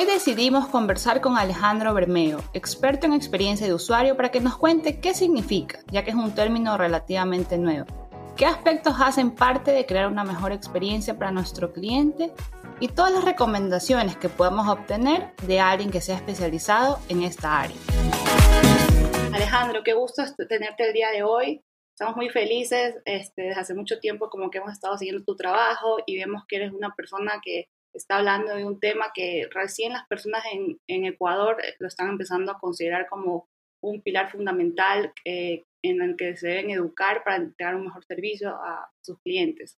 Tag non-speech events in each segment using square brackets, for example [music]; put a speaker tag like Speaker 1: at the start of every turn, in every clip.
Speaker 1: Hoy decidimos conversar con Alejandro Bermeo, experto en experiencia de usuario, para que nos cuente qué significa, ya que es un término relativamente nuevo. ¿Qué aspectos hacen parte de crear una mejor experiencia para nuestro cliente? Y todas las recomendaciones que podemos obtener de alguien que sea especializado en esta área. Alejandro, qué gusto tenerte el día de hoy. Estamos muy felices, este, desde hace mucho tiempo como que hemos estado siguiendo tu trabajo y vemos que eres una persona que está hablando de un tema que recién las personas en, en Ecuador eh, lo están empezando a considerar como un pilar fundamental eh, en el que se deben educar para entregar un mejor servicio a sus clientes.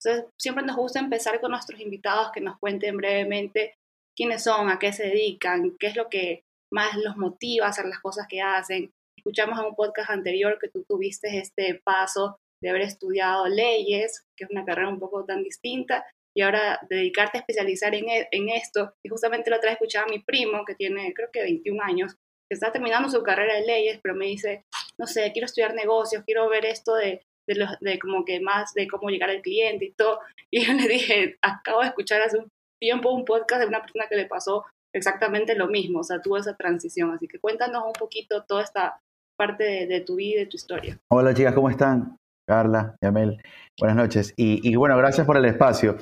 Speaker 1: Entonces, siempre nos gusta empezar con nuestros invitados que nos cuenten brevemente quiénes son, a qué se dedican, qué es lo que más los motiva a hacer las cosas que hacen. Escuchamos en un podcast anterior que tú tuviste este paso de haber estudiado leyes, que es una carrera un poco tan distinta, y ahora dedicarte a especializar en, e, en esto. Y justamente la otra vez escuchaba a mi primo, que tiene creo que 21 años, que está terminando su carrera de leyes, pero me dice, no sé, quiero estudiar negocios, quiero ver esto de, de, los, de como que más de cómo llegar al cliente y todo. [laughs] Y yo le dije, acabo de escuchar hace un tiempo un podcast de una persona que le pasó exactamente lo mismo, o sea, tuvo esa transición. Así que cuéntanos un poquito toda esta parte de, de tu vida y tu historia.
Speaker 2: Hola chicas, ¿cómo están? Carla, Yamel, buenas noches. Y, bueno, gracias por el espacio.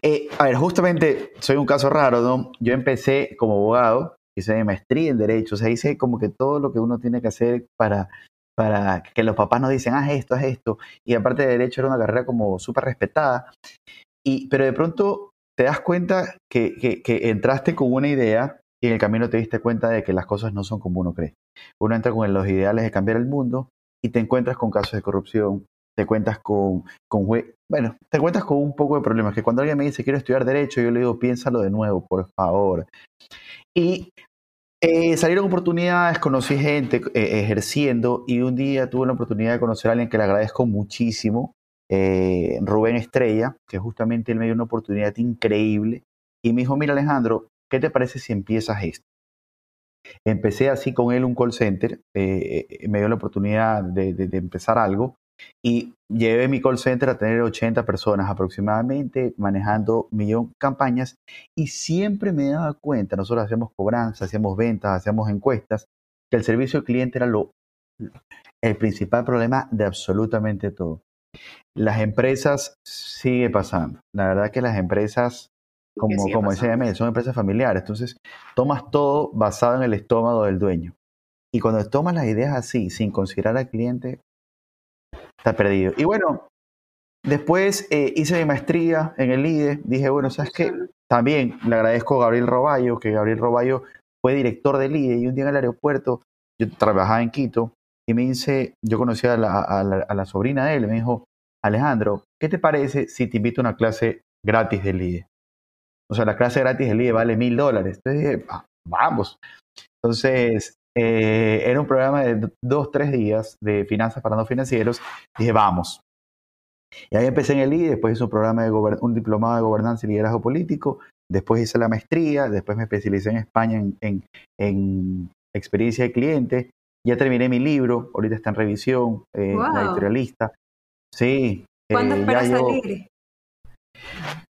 Speaker 2: Eh, a ver, justamente soy un caso raro, ¿no? Yo empecé como abogado, hice mi maestría en Derecho, o sea, hice como que todo lo que uno tiene que hacer para, para que los papás nos dicen, haz esto, haz esto. Y aparte de Derecho era una carrera como súper respetada. Y, pero de pronto te das cuenta que, que entraste con una idea y en el camino te diste cuenta de que las cosas no son como uno cree. Uno entra con los ideales de cambiar el mundo y te encuentras con casos de corrupción, te cuentas con, bueno, te cuentas con un poco de problemas, que cuando alguien me dice quiero estudiar derecho, yo le digo piénsalo de nuevo, por favor. Y eh, salieron oportunidades, conocí gente eh, ejerciendo y un día tuve la oportunidad de conocer a alguien que le agradezco muchísimo, eh, Rubén Estrella, que justamente él me dio una oportunidad increíble y me dijo, mira Alejandro, ¿qué te parece si empiezas esto? Empecé así con él un call center, me dio la oportunidad de empezar algo y llevé mi call center a tener 80 personas aproximadamente, manejando millón campañas y siempre me daba cuenta, nosotros hacemos cobranza, hacíamos ventas, hacíamos encuestas, que el servicio al cliente era lo, el principal problema de absolutamente todo. Las empresas sigue pasando. La verdad que las empresas, como, como decía son empresas familiares. Entonces, tomas todo basado en el estómago del dueño. Y cuando tomas las ideas así, sin considerar al cliente, está perdido. Y bueno, después eh, hice mi maestría en el IDE. Dije, bueno, ¿sabes qué? También le agradezco a Gabriel Roballo, que Gabriel Roballo fue director del IDE y un día en el aeropuerto, yo trabajaba en Quito, y me dice, yo conocí a la, a la, sobrina de él, me dijo, Alejandro, ¿qué te parece si te invito a una clase gratis del IDE? O sea, la clase gratis del IDE vale mil dólares. Entonces dije, vamos. Entonces, eh, era un programa de dos, tres días de finanzas para no financieros. Dije, vamos. Y ahí empecé en el I, después hice un programa de un diplomado de gobernanza y liderazgo político, después hice la maestría, después me especialicé en España en, en, experiencia de cliente. Ya terminé mi libro, ahorita está en revisión, eh, la editorialista. Sí.
Speaker 1: ¿Cuándo eh, esperas salir?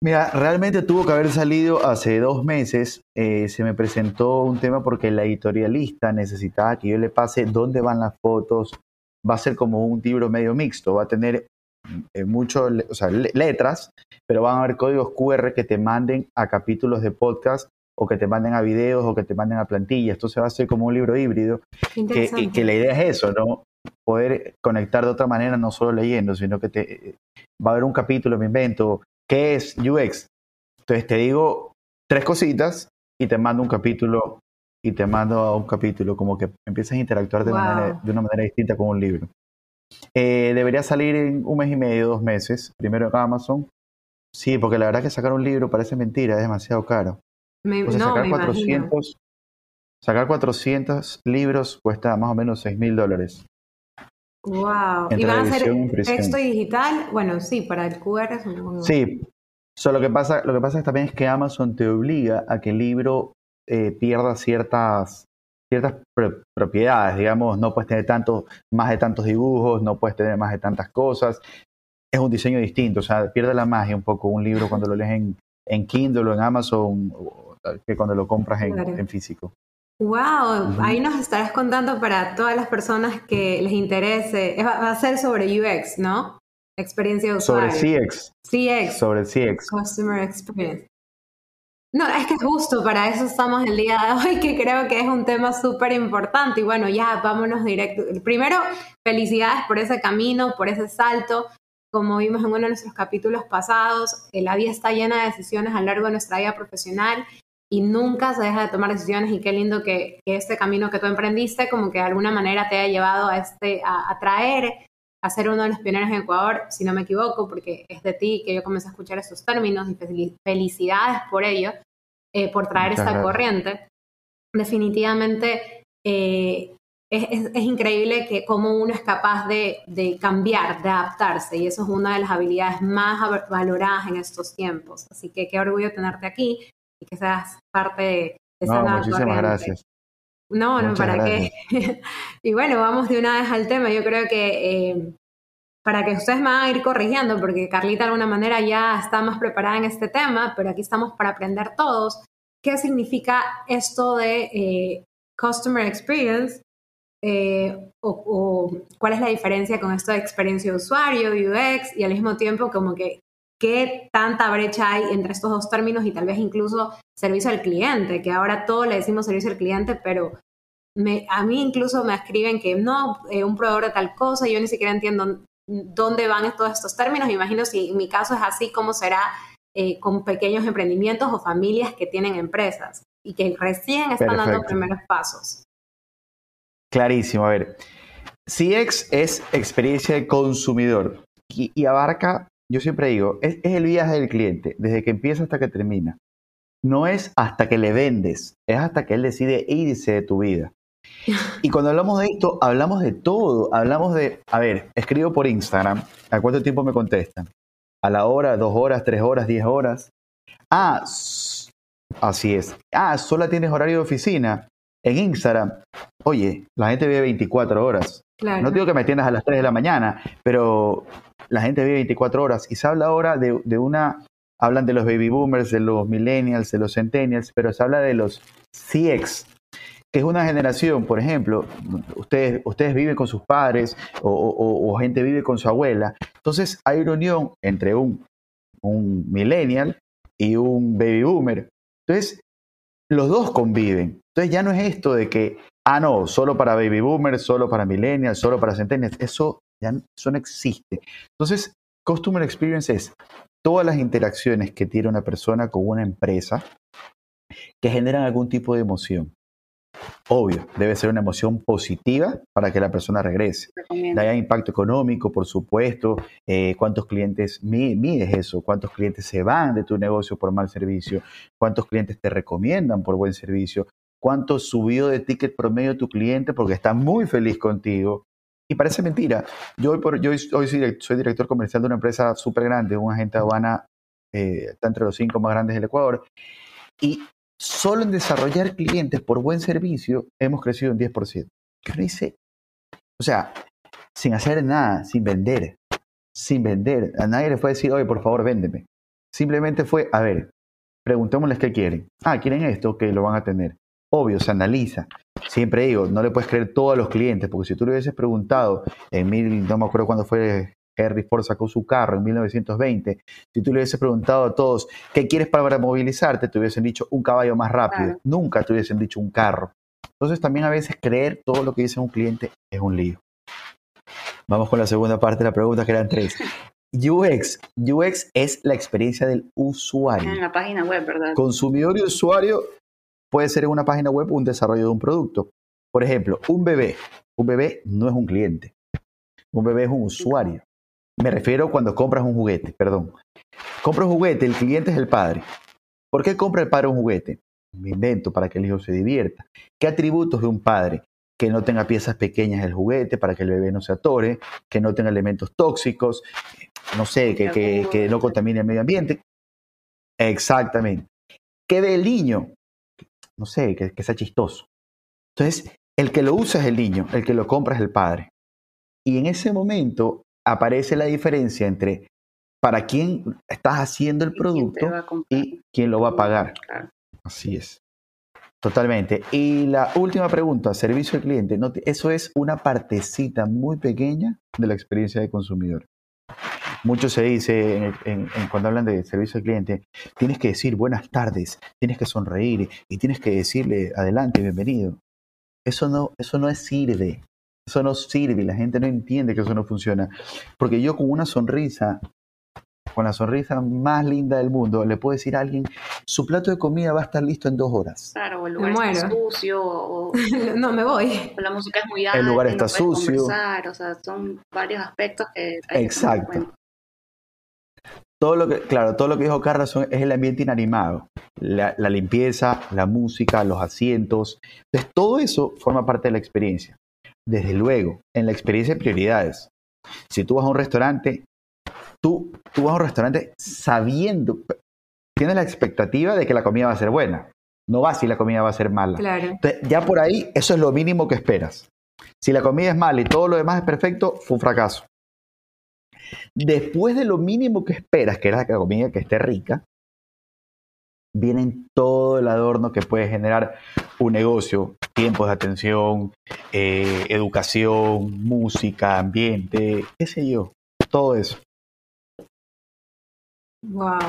Speaker 2: Mira, realmente tuvo que haber salido hace dos meses. Eh, se me presentó un tema porque la editorialista necesitaba que yo le pase dónde van las fotos. Va a ser como un libro medio mixto. Va a tener eh, muchas letras, pero van a haber códigos QR que te manden a capítulos de podcast o que te manden a videos o que te manden a plantillas. Entonces va a ser como un libro híbrido. Que, y que la idea es eso, ¿no? Poder conectar de otra manera, no solo leyendo, sino que te, eh, va a haber un capítulo, me invento, ¿Qué es UX? Entonces te digo tres cositas y te mando un capítulo y te mando a un capítulo, como que empiezas a interactuar de, una manera distinta con un libro. Eh, debería salir en un mes y medio, dos meses, primero en Amazon. Sí, porque la verdad que sacar un libro parece mentira, es demasiado caro.
Speaker 1: Me, no, sacar 400,
Speaker 2: Sacar 400 libros cuesta más o menos 6 mil dólares.
Speaker 3: Wow. ¿Y van a hacer texto digital? Bueno, sí, para el QR.
Speaker 2: Sí. lo, que pasa, lo que pasa también es que Amazon te obliga a que el libro eh, pierda ciertas, ciertas propiedades. Digamos, no puedes tener tanto, más de tantos dibujos, no puedes tener más de tantas cosas. Es un diseño distinto, o sea, pierde la magia un poco un libro cuando lo lees en, en Kindle o en Amazon que cuando lo compras en físico.
Speaker 3: Wow, ahí nos estarás contando para todas las personas que les interese. Va a ser sobre UX, ¿no? Experiencia de usuario.
Speaker 2: Sobre CX.
Speaker 3: CX.
Speaker 2: Sobre CX.
Speaker 3: Customer Experience. No, es que justo para eso estamos el día de hoy, que creo que es un tema súper importante. Y bueno, ya vámonos directo. Primero, felicidades por ese camino, por ese salto. Como vimos en uno de nuestros capítulos pasados, la vida está llena de decisiones a lo largo de nuestra vida profesional y nunca se deja de tomar decisiones y qué lindo que, este camino que tú emprendiste como que de alguna manera te haya llevado a, este, a, traer, a ser uno de los pioneros en Ecuador, si no me equivoco, porque es de ti que yo comencé a escuchar esos términos y felicidades por ello, eh, por traer esta corriente. Definitivamente eh, es, es, increíble que cómo uno es capaz de, de, cambiar, de adaptarse, y eso es una de las habilidades más valoradas en estos tiempos. Así que qué orgullo tenerte aquí y que seas parte de, esa
Speaker 2: no, Muchísimas gracias.
Speaker 3: No, no, ¿para qué? [laughs] y bueno, vamos de una vez al tema. Yo creo que eh, para que ustedes me van a ir corrigiendo, porque Carlita de alguna manera ya está más preparada en este tema, pero aquí estamos para aprender todos. ¿Qué significa esto de eh, Customer Experience? Eh, o, o, cuál es la diferencia con esto de experiencia de usuario, UX, y al mismo tiempo como que qué tanta brecha hay entre estos dos términos y tal vez incluso servicio al cliente, que ahora todo le decimos servicio al cliente, pero me, a mí incluso me escriben que no, eh, un proveedor de tal cosa, yo ni siquiera entiendo dónde van todos estos términos. Me imagino si en mi caso es así, ¿cómo será eh, con pequeños emprendimientos o familias que tienen empresas y que recién están dando primeros pasos?
Speaker 2: Clarísimo, a ver. CX es experiencia de consumidor y abarca yo siempre digo, es, el viaje del cliente, desde que empieza hasta que termina. No es hasta que le vendes, es hasta que él decide irse de tu vida. Y cuando hablamos de esto, hablamos de todo. Hablamos de, a ver, escribo por Instagram, ¿a cuánto tiempo me contestan? ¿A la hora, dos horas, tres horas, diez horas? Ah, así es. Ah, solo tienes horario de oficina. En Instagram, oye, la gente vive 24 horas. No digo que me atiendas a las 3 de la mañana, pero la gente vive 24 horas y se habla ahora de, una, hablan de los baby boomers, de los millennials, de los centennials, pero se habla de los CX, que es una generación, por ejemplo, ustedes, ustedes viven con sus padres o, gente vive con su abuela, entonces hay una unión entre un, un millennial y un baby boomer. Entonces, los dos conviven. Entonces ya no es esto de que, ah, no, solo para baby boomers, solo para millennials, solo para centennials. Eso eso no existe. Entonces, Customer Experience es todas las interacciones que tiene una persona con una empresa que generan algún tipo de emoción. Obvio, debe ser una emoción positiva para que la persona regrese. Haya impacto económico, por supuesto. Eh, ¿Cuántos clientes mides eso? ¿Cuántos clientes se van de tu negocio por mal servicio? ¿Cuántos clientes te recomiendan por buen servicio? ¿Cuánto subió de ticket promedio tu cliente porque está muy feliz contigo? Y parece mentira. Yo hoy, por, yo hoy soy, director comercial de una empresa súper grande, un agente aduana, eh, está entre los cinco más grandes del Ecuador. Y solo en desarrollar clientes por buen servicio hemos crecido un 10%. ¿Qué? O sea, sin hacer nada, sin vender, sin vender. A nadie le fue a decir, oye, por favor, véndeme. Simplemente fue, a ver, preguntémosles qué quieren. Ah, quieren esto, que lo van a tener. Obvio, se analiza siempre digo, no le puedes creer todo a los clientes, porque si tú le hubieses preguntado en mil, no me acuerdo cuándo fue Henry Ford sacó su carro en 1920, si tú le hubieses preguntado a todos, ¿qué quieres para movilizarte? Te hubiesen dicho un caballo más rápido, nunca te hubiesen dicho un carro. Entonces también a veces creer todo lo que dice un cliente es un lío. Vamos con la segunda parte de la pregunta, que eran tres. UX. UX es la experiencia del usuario.
Speaker 1: En la página web, ¿verdad?
Speaker 2: Consumidor y usuario puede ser en una página web un desarrollo de un producto. Por ejemplo, un bebé. Un bebé no es un cliente. Un bebé es un usuario. Me refiero cuando compras un juguete, perdón. Compras un juguete, el cliente es el padre. ¿Por qué compra el padre un juguete? me invento para que el hijo se divierta. ¿Qué atributos de un padre? Que no tenga piezas pequeñas del juguete para que el bebé no se atore, que no tenga elementos tóxicos, no sé, que, que, que no contamine el medio ambiente. Exactamente. ¿Qué ve el niño? No sé, que, que sea chistoso. Entonces, el que lo usa es el niño, el que lo compra es el padre. Y en ese momento aparece la diferencia entre para quién estás haciendo el producto y quién lo va a pagar. Así es. Totalmente. Y la última pregunta, servicio al cliente. eso es una partecita muy pequeña de la experiencia de consumidor. Mucho se dice cuando hablan de servicio al cliente, tienes que decir buenas tardes, tienes que sonreír y tienes que decirle adelante, bienvenido. Eso no, eso no sirve. Eso no sirve. La gente no entiende que eso no funciona. Porque yo con una sonrisa con la sonrisa más linda del mundo, le puedo decir a alguien, su plato de comida va a estar listo en dos horas.
Speaker 1: Claro, o el lugar está sucio, o... [laughs]
Speaker 3: no, me voy.
Speaker 1: O la música es muy alta.
Speaker 2: El lugar está sucio.
Speaker 1: O sea, son varios aspectos que... Hay
Speaker 2: Exacto. Todo lo que, claro, todo lo que dijo Carla es el ambiente inanimado. La, la limpieza, la música, los asientos. Entonces, todo eso forma parte de la experiencia. Desde luego, en la experiencia de prioridades. Si tú vas a un restaurante, tú, tú vas a un restaurante sabiendo, tienes la expectativa de que la comida va a ser buena. No va si la comida va a ser mala.
Speaker 3: Claro.
Speaker 2: ya por ahí, eso es lo mínimo que esperas. Si la comida es mala y todo lo demás es perfecto, fue un fracaso. Después de lo mínimo que esperas, que era la comida que esté rica, viene todo el adorno que puede generar un negocio, tiempos de atención, eh, educación, música, ambiente, qué sé yo, todo eso.
Speaker 3: Wow.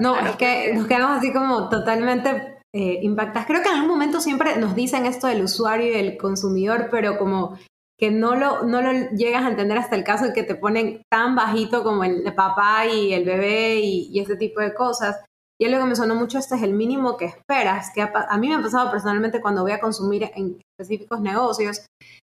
Speaker 3: No, es que nos quedamos así como totalmente eh, impactadas. Creo que en algún momento siempre nos dicen esto del usuario y del consumidor, pero como que no lo, no lo llegas a entender hasta el caso de que te ponen tan bajito como el papá y el bebé y, ese tipo de cosas. Y algo que me sonó mucho, este es el mínimo que esperas, que a, a mí me ha pasado personalmente cuando voy a consumir en específicos negocios.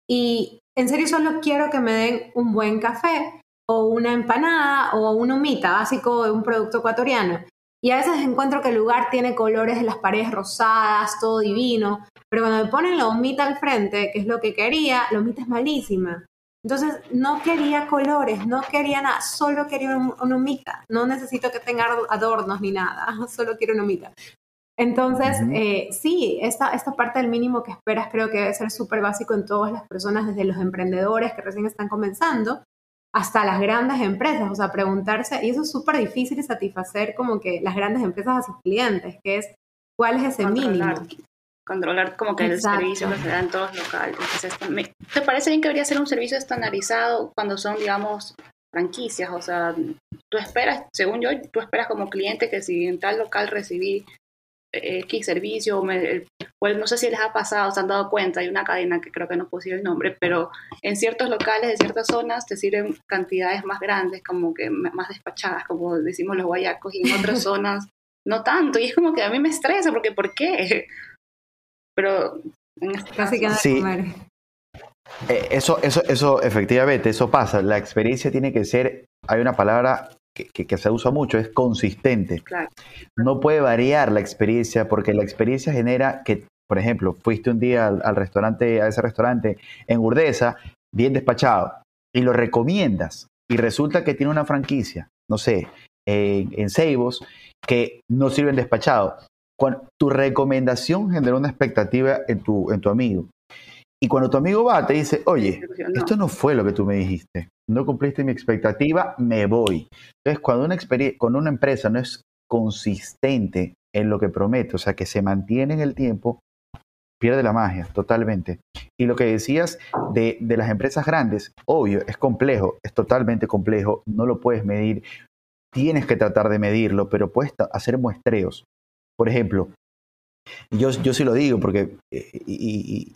Speaker 3: Y en serio solo quiero que me den un buen café, o una empanada o una humita, básico de un producto ecuatoriano. Y a veces encuentro que el lugar tiene colores de las paredes rosadas, todo divino, pero cuando me ponen la humita al frente, que es lo que quería, la humita es malísima. Entonces no quería colores, no quería nada, solo quería una humita. No necesito que tenga adornos ni nada, [laughs] solo quiero una humita. Entonces, eh, sí, esta, esta parte del mínimo que esperas creo que debe ser súper básico en todas las personas, desde los emprendedores que recién están comenzando hasta las grandes empresas, o sea, preguntarse, y eso es súper difícil satisfacer como que las grandes empresas a sus clientes, que es cuál es ese
Speaker 1: controlar, mínimo. Controlar como que el servicio que se da en todos los locales. ¿Te parece bien que debería ser un servicio estandarizado cuando son, digamos, franquicias? O sea, tú esperas, según yo, tú esperas como cliente que si en tal local recibí X servicio, pues no sé si les ha pasado, se han dado cuenta, hay una cadena que creo que no puedo el nombre, pero en ciertos locales de ciertas zonas te sirven cantidades más grandes, como que más despachadas, como decimos los guayacos, y en otras [laughs] zonas no tanto, y es como que a mí me estresa, porque ¿por qué? [laughs] Pero en este
Speaker 3: Casi que sí. comer.
Speaker 2: Eh, eso, eso, eso, efectivamente, eso pasa. La experiencia tiene que ser, hay una palabra que, se usa mucho, es consistente. No puede variar la experiencia porque la experiencia genera que, por ejemplo, fuiste un día al, restaurante, a ese restaurante en Urdesa, bien despachado, y lo recomiendas, y resulta que tiene una franquicia, no sé, en, en Seibos, que no sirven despachado. Cuando, tu recomendación generó una expectativa en tu, en tu amigo. Y cuando tu amigo va, te dice, oye, esto no fue lo que tú me dijiste, no cumpliste mi expectativa, me voy. Entonces, cuando una, una empresa no es consistente en lo que promete, o sea, que se mantiene en el tiempo, pierde la magia totalmente. Y lo que decías de, de las empresas grandes, obvio, es complejo, es totalmente complejo, no lo puedes medir, tienes que tratar de medirlo, pero puedes hacer muestreos. Por ejemplo, yo, yo sí lo digo porque, eh, y,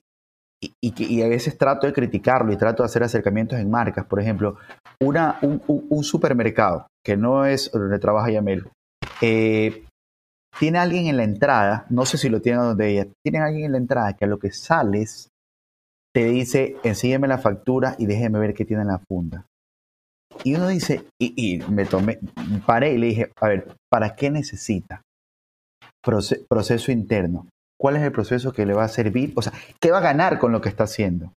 Speaker 2: y, a veces trato de criticarlo y trato de hacer acercamientos en marcas. Por ejemplo, una, un, supermercado, que no es donde trabaja Yamel, eh, tiene alguien en la entrada, no sé si lo tiene donde ella, tiene alguien en la entrada que a lo que sales te dice, enséñame la factura y déjeme ver qué tiene en la funda. Y uno dice, y, y me tomé, paré y le dije, a ver, ¿para qué necesita? proceso interno. ¿Cuál es el proceso que le va a servir? O sea, ¿qué va a ganar con lo que está haciendo?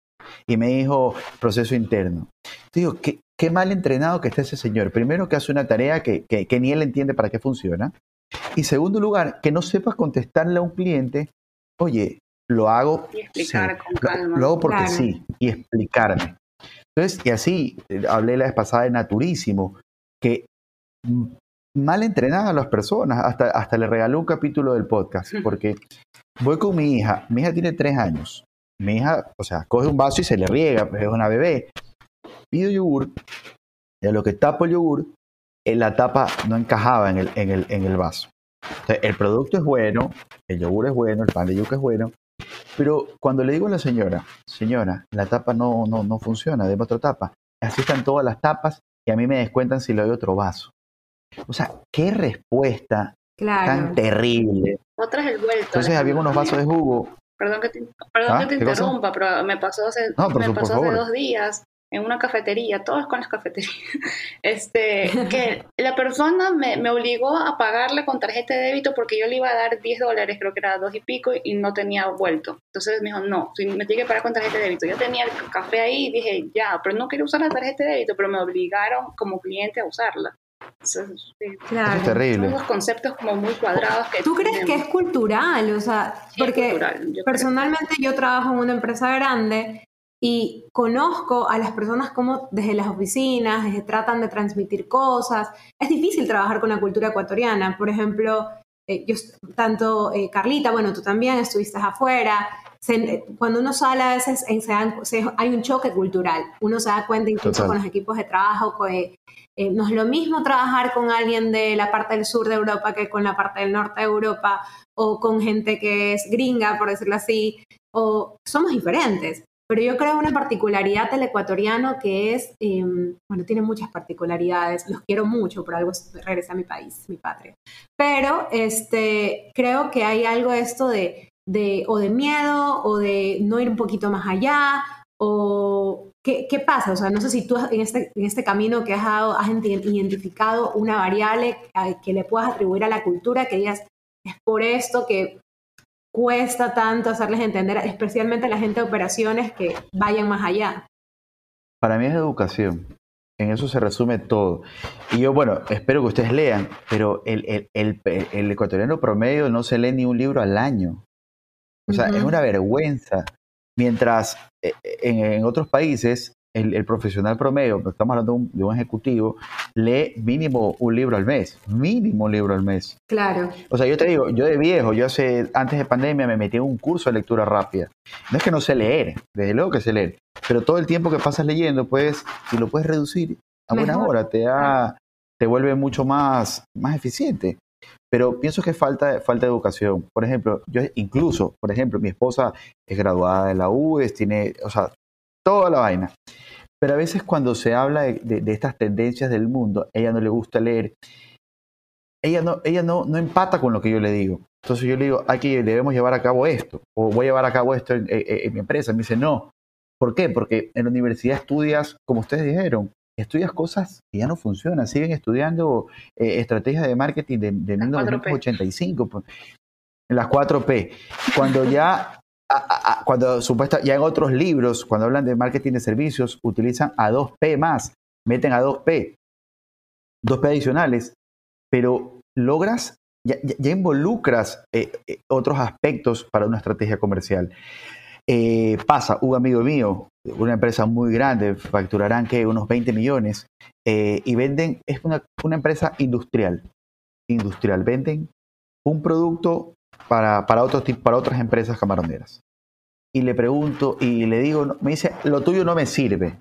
Speaker 2: Y me dijo, proceso interno. Digo, ¿qué, qué mal entrenado que está ese señor. Primero, que hace una tarea que, que, ni él entiende para qué funciona. Y segundo lugar, que no sepas contestarle a un cliente, oye, lo hago.
Speaker 1: Y calma.
Speaker 2: Lo, hago porque sí, y explicarme. Entonces, y así, eh, hablé la vez pasada de Naturísimo, que mal entrenada a las personas, hasta, hasta le regaló un capítulo del podcast, [laughs] porque voy con mi hija, mi hija tiene tres años, mi hija, o sea, coge un vaso y se le riega, es una bebé, pido yogur, y a lo que tapo el yogur, eh, la tapa no encajaba en el, en el, en el vaso. Entonces, el producto es bueno, el yogur es bueno, el pan de yuca es bueno, pero cuando le digo a la señora, señora, la tapa no, no, no funciona, deme otra tapa. Así están todas las tapas y a mí me descuentan si le doy otro vaso. O sea, qué respuesta tan terrible.
Speaker 1: Otra es el vuelto.
Speaker 2: Entonces había unos vasos de jugo.
Speaker 1: Perdón que te, perdón ¿Ah? que te interrumpa, pero me pasó hace, me pasó hace dos días en una cafetería, todas con las cafeterías, [laughs] este, que la persona me, me, obligó a pagarle con tarjeta de débito porque yo le iba a dar 10 dólares, creo que era dos y pico, y no tenía vuelto. Entonces me dijo, no, me tiene que pagar con tarjeta de débito. Yo tenía el café ahí y dije, ya, pero no quería usar la tarjeta de débito, pero me obligaron como cliente a usarla.
Speaker 2: Eso, claro. es terrible.
Speaker 1: Son unos conceptos como muy cuadrados. Que
Speaker 3: ¿Tú crees que es cultural? O sea, porque personalmente yo trabajo en una empresa grande y conozco a las personas como desde las oficinas, desde tratan de transmitir cosas. Es difícil trabajar con la cultura ecuatoriana. Por ejemplo, eh, yo, tanto eh, Carlita, bueno, tú también estuviste afuera. cuando uno sale a veces hay un choque cultural. Uno se da cuenta incluso con los equipos de trabajo que eh, no es lo mismo trabajar con alguien de la parte del sur de Europa que con la parte del norte de Europa o con gente que es gringa, por decirlo así, o somos diferentes. Pero yo creo una particularidad del ecuatoriano que es, em, bueno, tiene muchas particularidades, los quiero mucho, por algo regresé a mi país, mi patria. Pero este, creo que hay algo esto de, de, o de miedo, o de no ir un poquito más allá, o ¿Qué, ¿qué, pasa? O sea, no sé si tú en este, en este camino que has dado has identificado una variable que le puedas atribuir a la cultura, que digas, es por esto que cuesta tanto hacerles entender, especialmente a la gente de operaciones, que vayan más allá?
Speaker 2: Para mí es educación. En eso se resume todo. Y yo, bueno, espero que ustedes lean, pero el, el, ecuatoriano promedio no se lee ni un libro al año. O sea, es una vergüenza. Mientras eh, en, otros países el, profesional promedio, estamos hablando de un, ejecutivo, lee mínimo un libro al mes, mínimo un libro al mes.
Speaker 3: Claro.
Speaker 2: O sea, yo te digo, yo de viejo, yo hace, antes de pandemia me metí en un curso de lectura rápida. No es que no sé leer, desde luego que sé leer, pero todo el tiempo que pasas leyendo, pues, si lo puedes reducir a buena hora, te da, te vuelve mucho más, más eficiente. Pero pienso que falta, falta educación. Por ejemplo, yo incluso, por ejemplo, mi esposa es graduada de la UES, tiene, o sea, toda la vaina. Pero a veces cuando se habla de, estas tendencias del mundo, ella no le gusta leer, ella no, ella no, no empata con lo que yo le digo. Entonces yo le digo, aquí debemos llevar a cabo esto, o voy a llevar a cabo esto en, mi empresa. Me dice, no. ¿Por qué? Porque en la universidad estudias, como ustedes dijeron, estudias cosas que ya no funcionan. Siguen estudiando eh, estrategias de marketing de, de 1985, pues, en las 4P. Cuando ya cuando supuesta, ya en otros libros, cuando hablan de marketing de servicios, utilizan a 2P más, meten a 2P, 2P adicionales, pero logras, ya, involucras eh, eh, otros aspectos para una estrategia comercial. Eh, pasa, un amigo mío, una empresa muy grande, facturarán que unos 20 millones, y venden, es una, una empresa industrial, industrial, venden un producto para, para, otros, para otras empresas camaroneras. Y le pregunto y le digo, me dice, lo tuyo no me sirve.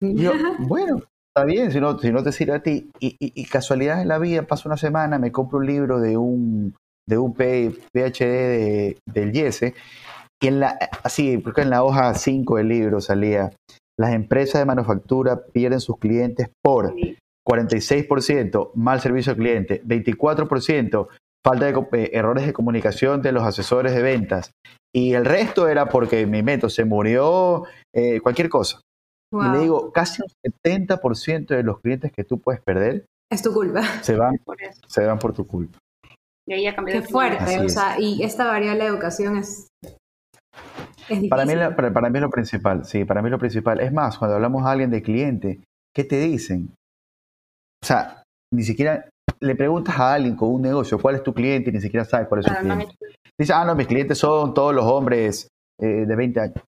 Speaker 2: yo, [laughs] bueno, está bien, si no, si no te sirve a ti. Y, casualidad en la vida, paso una semana, me compro un libro de un, de un PhD del Yese, y en la, así, porque en la hoja 5 del libro salía, las empresas de manufactura pierden sus clientes por 46% mal servicio al cliente, 24% falta de eh, errores de comunicación de los asesores de ventas. Y el resto era porque mi método se murió, eh, cualquier cosa. Y le digo, casi un 70% de los clientes que tú puedes perder
Speaker 3: es tu culpa.
Speaker 2: Se van [laughs] por, se van por tu culpa.
Speaker 1: Y ahí ha cambiado.
Speaker 3: Qué fuerte, o sea, y esta variable de educación es,
Speaker 2: es Para mí, para, para mí lo principal, sí, para mí lo principal. Es más, cuando hablamos a alguien de cliente, ¿qué te dicen? O sea, ni siquiera le preguntas a alguien con un negocio cuál es tu cliente y ni siquiera sabes cuál es su cliente. Dice, ah, no, mis clientes son todos los hombres eh, de 20 años.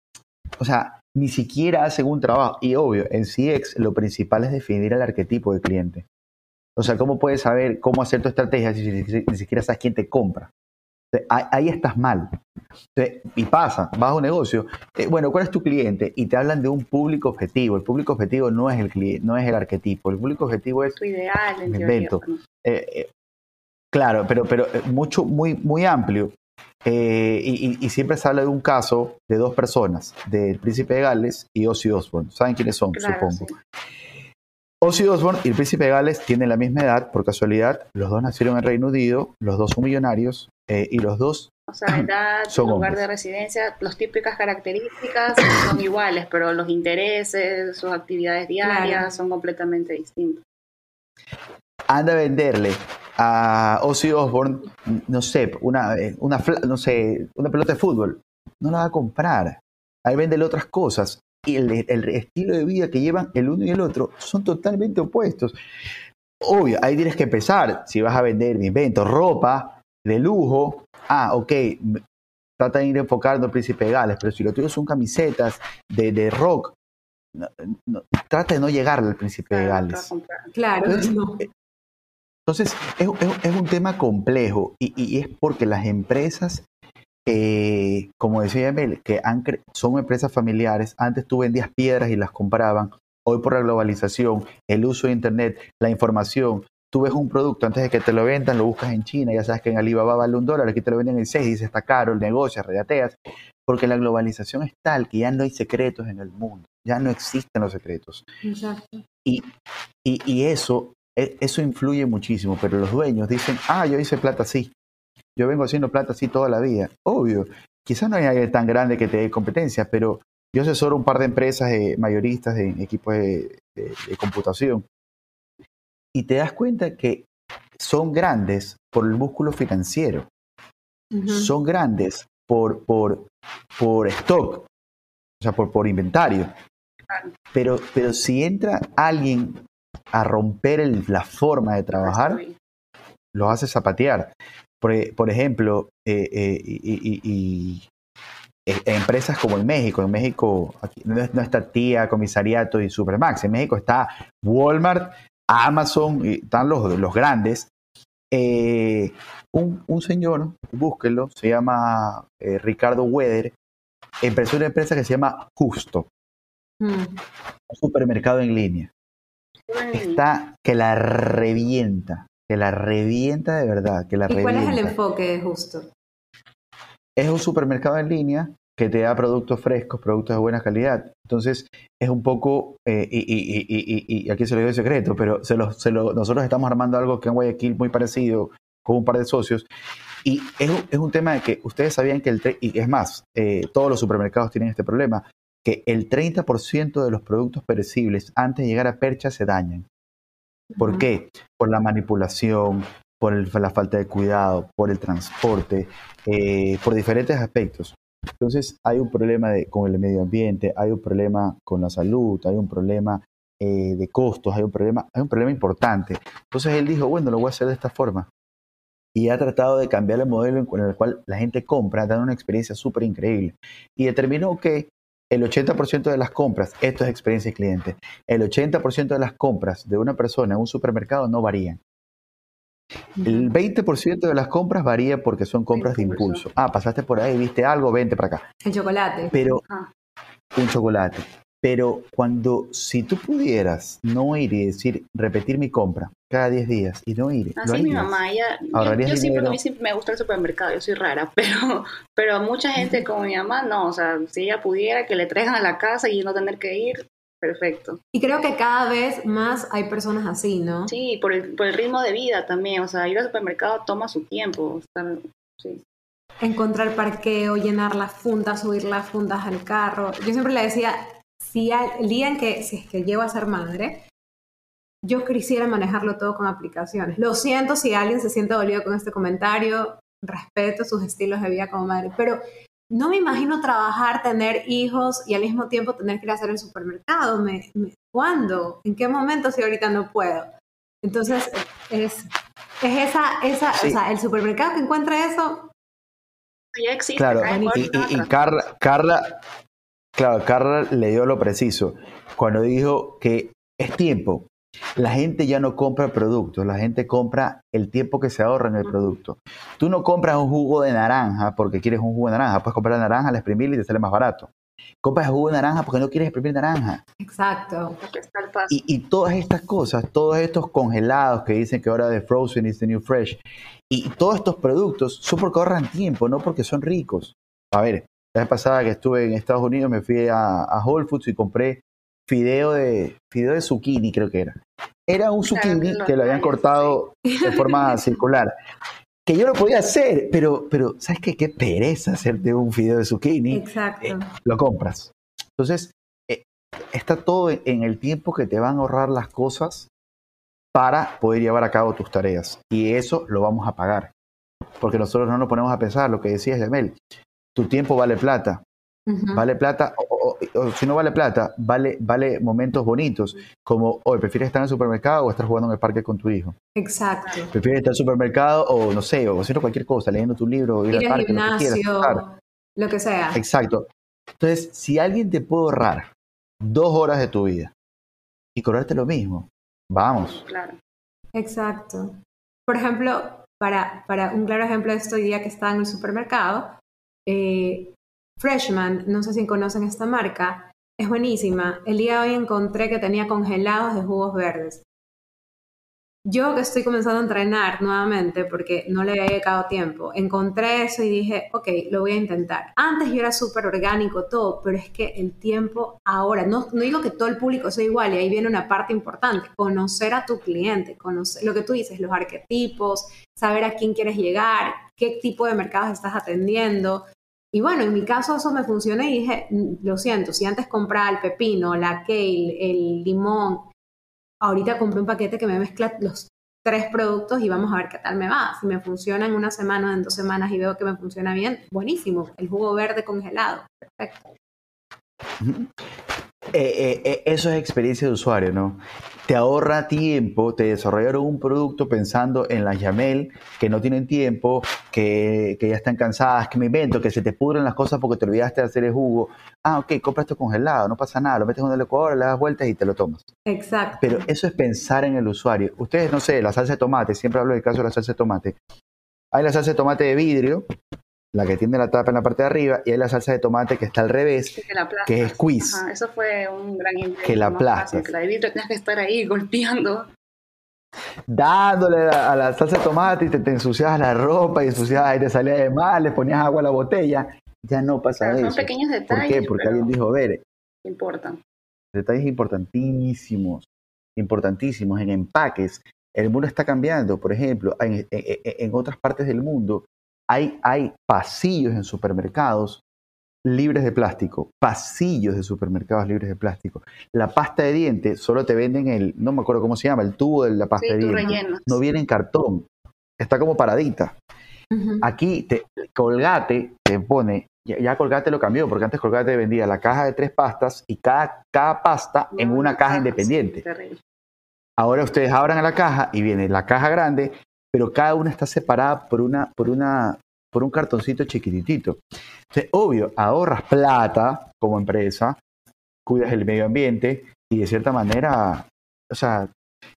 Speaker 2: O sea, ni siquiera hacen un trabajo. Y obvio, en CX lo principal es definir el arquetipo de cliente. O sea, ¿cómo puedes saber cómo hacer tu estrategia si ni siquiera sabes quién te compra? Ahí estás mal. y pasa, vas a un negocio, eh, bueno, ¿cuál es tu cliente? Y te hablan de un público objetivo. El público objetivo no es el cliente, no es el arquetipo. El público objetivo es
Speaker 1: tu ideal, en
Speaker 2: invento. Eh, eh, claro, pero, pero mucho, muy, muy amplio. Y, y, siempre se habla de un caso de dos personas, del príncipe de Gales y Ozzy Osbourne. ¿Saben quiénes son? supongo. Ozzy Osbourne y el príncipe de Gales tienen la misma edad, por casualidad. Los dos nacieron en Reino Unido, los dos son millonarios eh, y los dos.
Speaker 1: O sea, edad, [clears throat] lugar de residencia, las típicas características son iguales, pero los intereses, sus actividades diarias son completamente distintos.
Speaker 2: Anda a venderle a Ozzy Osbourne, no sé, una, eh, una, no sé, una pelota de fútbol. No la va a comprar. Ahí vendele otras cosas y el, estilo de vida que llevan el uno y el otro son totalmente opuestos. Obvio, ahí tienes que empezar. Si vas a vender, me invento, ropa de lujo, ah, ok, trata de ir enfocando al Príncipe de Gales, pero si lo tuyo son camisetas de, de rock, trata de no llegar al Príncipe de Gales.
Speaker 3: Claro.
Speaker 2: Entonces, es, es, un tema complejo y, y, es porque las empresas eh, como decía Emel, que son empresas familiares. Antes tú vendías piedras y las compraban. Hoy por la globalización, el uso de Internet, la información, tú ves un producto antes de que te lo vendan, lo buscas en China, ya sabes que en Alibaba vale un dólar, aquí te lo venden en seis, dices está caro, el negocio, regateas, porque la globalización es tal que ya no hay secretos en el mundo, ya no existen los secretos.
Speaker 3: Exacto.
Speaker 2: Y, y, y eso, e, eso influye muchísimo, pero los dueños dicen, ah, yo hice plata así, yo vengo haciendo plata así toda la vida. Obvio, quizás no hay alguien tan grande que te dé competencia, pero yo asesoro un par de empresas mayoristas en equipos de, computación. Y te das cuenta que son grandes por el músculo financiero. Son grandes por, por, por stock, o sea, por, por inventario. Pero, pero si entra alguien a romper la forma de trabajar, lo hace zapatear. Por, ejemplo, eh, eh, y, e, empresas como en México, en México no, está tía, comisariato y Supermax, en México está Walmart, Amazon, y están los, los grandes. Eh, un, señor, búsquenlo, se llama Ricardo Weder, empezó una empresa que se llama Justo, mm. un supermercado en línea. Está que la revienta que la revienta de verdad, que la
Speaker 3: ¿Y cuál es el enfoque de Justo?
Speaker 2: Es un supermercado en línea que te da productos frescos, productos de buena calidad. Entonces, es un poco, eh, y, y, y, y, aquí se lo digo secreto, pero se lo, se lo, nosotros estamos armando algo que en Guayaquil muy parecido con un par de socios. Y es, es un tema de que ustedes sabían que el, y es más, eh, todos los supermercados tienen este problema, que el 30% de los productos perecibles antes de llegar a percha se dañan. ¿Por qué? Por la manipulación, por la falta de cuidado, por el transporte, eh, por diferentes aspectos. Entonces hay un problema con el medio ambiente, hay un problema con la salud, hay un problema eh, de costos, hay un problema, hay un problema importante. Entonces él dijo, bueno, lo voy a hacer de esta forma. Y ha tratado de cambiar el modelo con el cual la gente compra, dando una experiencia súper increíble. Y determinó que el 80% de las compras, esto es experiencia de cliente, el 80% de las compras de una persona en un supermercado no varían. El 20% de las compras varía porque son compras de impulso. Ah, pasaste por ahí, viste algo, vente para acá.
Speaker 3: El chocolate.
Speaker 2: Pero un chocolate. Pero cuando, si tú pudieras no ir y decir, repetir mi compra cada 10 días y no ir.
Speaker 1: Así mi mamá, ella, yo, sí, porque a mí siempre me gusta el supermercado, yo soy rara, [laughs] pero, pero mucha gente como mi mamá, no, o sea, si ella pudiera que le traigan a la casa y no tener que ir, perfecto.
Speaker 3: Y creo que cada vez más hay personas así, ¿no?
Speaker 1: Sí, por el, por el ritmo de vida también, o sea, ir al supermercado toma su tiempo, sí
Speaker 3: encontrar parqueo, llenar las fundas, subir las fundas al carro. Yo siempre le decía, si el día en que, si es que llego a ser madre, yo quisiera manejarlo todo con aplicaciones. Lo siento si alguien se siente dolido con este comentario, respeto sus estilos de vida como madre, pero no me imagino trabajar, tener hijos y al mismo tiempo tener que ir a hacer el supermercado. Me, ¿Cuándo? ¿En qué momento si ahorita no puedo? Entonces, es, es esa, esa o sea, el supermercado que encuentra eso.
Speaker 1: Ya existe.
Speaker 2: Claro, y, y, Carla, Carla, claro, Carla le dio lo preciso cuando dijo que es tiempo. La gente ya no compra productos, la gente compra el tiempo que se ahorra en el producto. Tú no compras un jugo de naranja porque quieres un jugo de naranja, puedes comprar la naranja, la exprimir y te sale más barato. Compras el jugo de naranja porque no quieres exprimir naranja.
Speaker 3: Exacto.
Speaker 2: Y, y, todas estas cosas, todos estos congelados que dicen que ahora de Frozen is the new fresh, y todos estos productos son porque ahorran tiempo, no porque son ricos. A ver, la vez pasada que estuve en Estados Unidos me fui a, a Whole Foods y compré fideo de, fideo de zucchini, creo que era. Era un zucchini que lo habían cortado de forma [laughs] circular. Que yo lo podía hacer, pero, pero ¿sabes qué? Qué pereza hacerte un fideo de zucchini.
Speaker 3: Exacto. Eh,
Speaker 2: lo compras. Entonces, eh, está todo en el tiempo que te van a ahorrar las cosas para poder llevar a cabo tus tareas. Y eso lo vamos a pagar. Porque nosotros no nos ponemos a pensar lo que decías, Mel. Tu tiempo vale plata. Vale plata, o, si no vale plata, vale, vale momentos bonitos, como hoy prefieres estar en el supermercado o estar jugando en el parque con tu hijo.
Speaker 3: Exacto.
Speaker 2: Prefieres estar en el supermercado o no sé, o haciendo cualquier cosa, leyendo tu libro, ir, al parque,
Speaker 3: gimnasio, lo que, lo que sea.
Speaker 2: Exacto. Entonces, si alguien te puede ahorrar dos horas de tu vida y cobrarte lo mismo, vamos.
Speaker 1: Claro.
Speaker 3: Exacto. Por ejemplo, para, para un claro ejemplo de esto, hoy día que estaba en el supermercado, eh, Freshman, no sé si conocen esta marca, es buenísima. El día de hoy encontré que tenía congelados de jugos verdes. Yo que estoy comenzando a entrenar nuevamente porque no le había dedicado tiempo, encontré eso y dije, ok, lo voy a intentar. Antes yo era súper orgánico todo, pero es que el tiempo ahora, no, no digo que todo el público sea igual y ahí viene una parte importante, conocer a tu cliente, conocer lo que tú dices, los arquetipos, saber a quién quieres llegar, qué tipo de mercados estás atendiendo, y bueno, en mi caso eso me funcionó y dije, mm, lo siento, si antes compraba el pepino, la kale, el limón, ahorita compré un paquete que me mezcla los tres productos y vamos a ver qué tal me va. Si me funciona en una semana o en dos semanas y veo que me funciona bien, buenísimo. El jugo verde congelado, perfecto.
Speaker 2: Eh, eh, eh, eso es experiencia de usuario, ¿no? Te ahorra tiempo, te desarrollaron un producto pensando en las Yamel que no tienen tiempo, que, ya están cansadas, que me invento, que se te pudren las cosas porque te olvidaste de hacer el jugo. Ah, ok, compra esto congelado, no pasa nada, lo metes en un licuadora, le das vueltas y te lo tomas.
Speaker 3: Exacto.
Speaker 2: Pero eso es pensar en el usuario. Ustedes, no sé, la salsa de tomate, siempre hablo del caso de la salsa de tomate. Hay la salsa de tomate de vidrio, la que tiene la tapa en la parte de arriba, y hay la salsa de tomate que está al revés, que, es squeeze.
Speaker 1: eso fue un gran.
Speaker 2: Que la aplastas.
Speaker 1: Que la de vidrio tenías que estar ahí golpeando.
Speaker 2: Dándole a la salsa de tomate y te, te ensuciabas la ropa y ensuciabas y te salía de mal, le ponías agua a la botella. Ya no pasa eso.
Speaker 1: Son pequeños detalles.
Speaker 2: ¿Por qué? Porque alguien dijo, ver.
Speaker 1: Importan.
Speaker 2: Detalles importantísimos, importantísimos en empaques. El mundo está cambiando. Por ejemplo, en otras partes del mundo hay, hay pasillos en supermercados libres de plástico, pasillos de supermercados libres de plástico. La pasta de dientes solo te venden el, no me acuerdo cómo se llama, el tubo de la pasta de dientes. No viene en cartón, está como paradita. Aquí te, Colgate te pone, ya, Colgate lo cambió, porque antes Colgate vendía la caja de tres pastas y cada, cada pasta en una caja independiente. Ahora ustedes abran la caja y viene la caja grande pero cada una está separada por, una, por, una, por un cartoncito chiquitito. Obvio, ahorras plata como empresa, cuidas el medio ambiente y de cierta manera, o sea,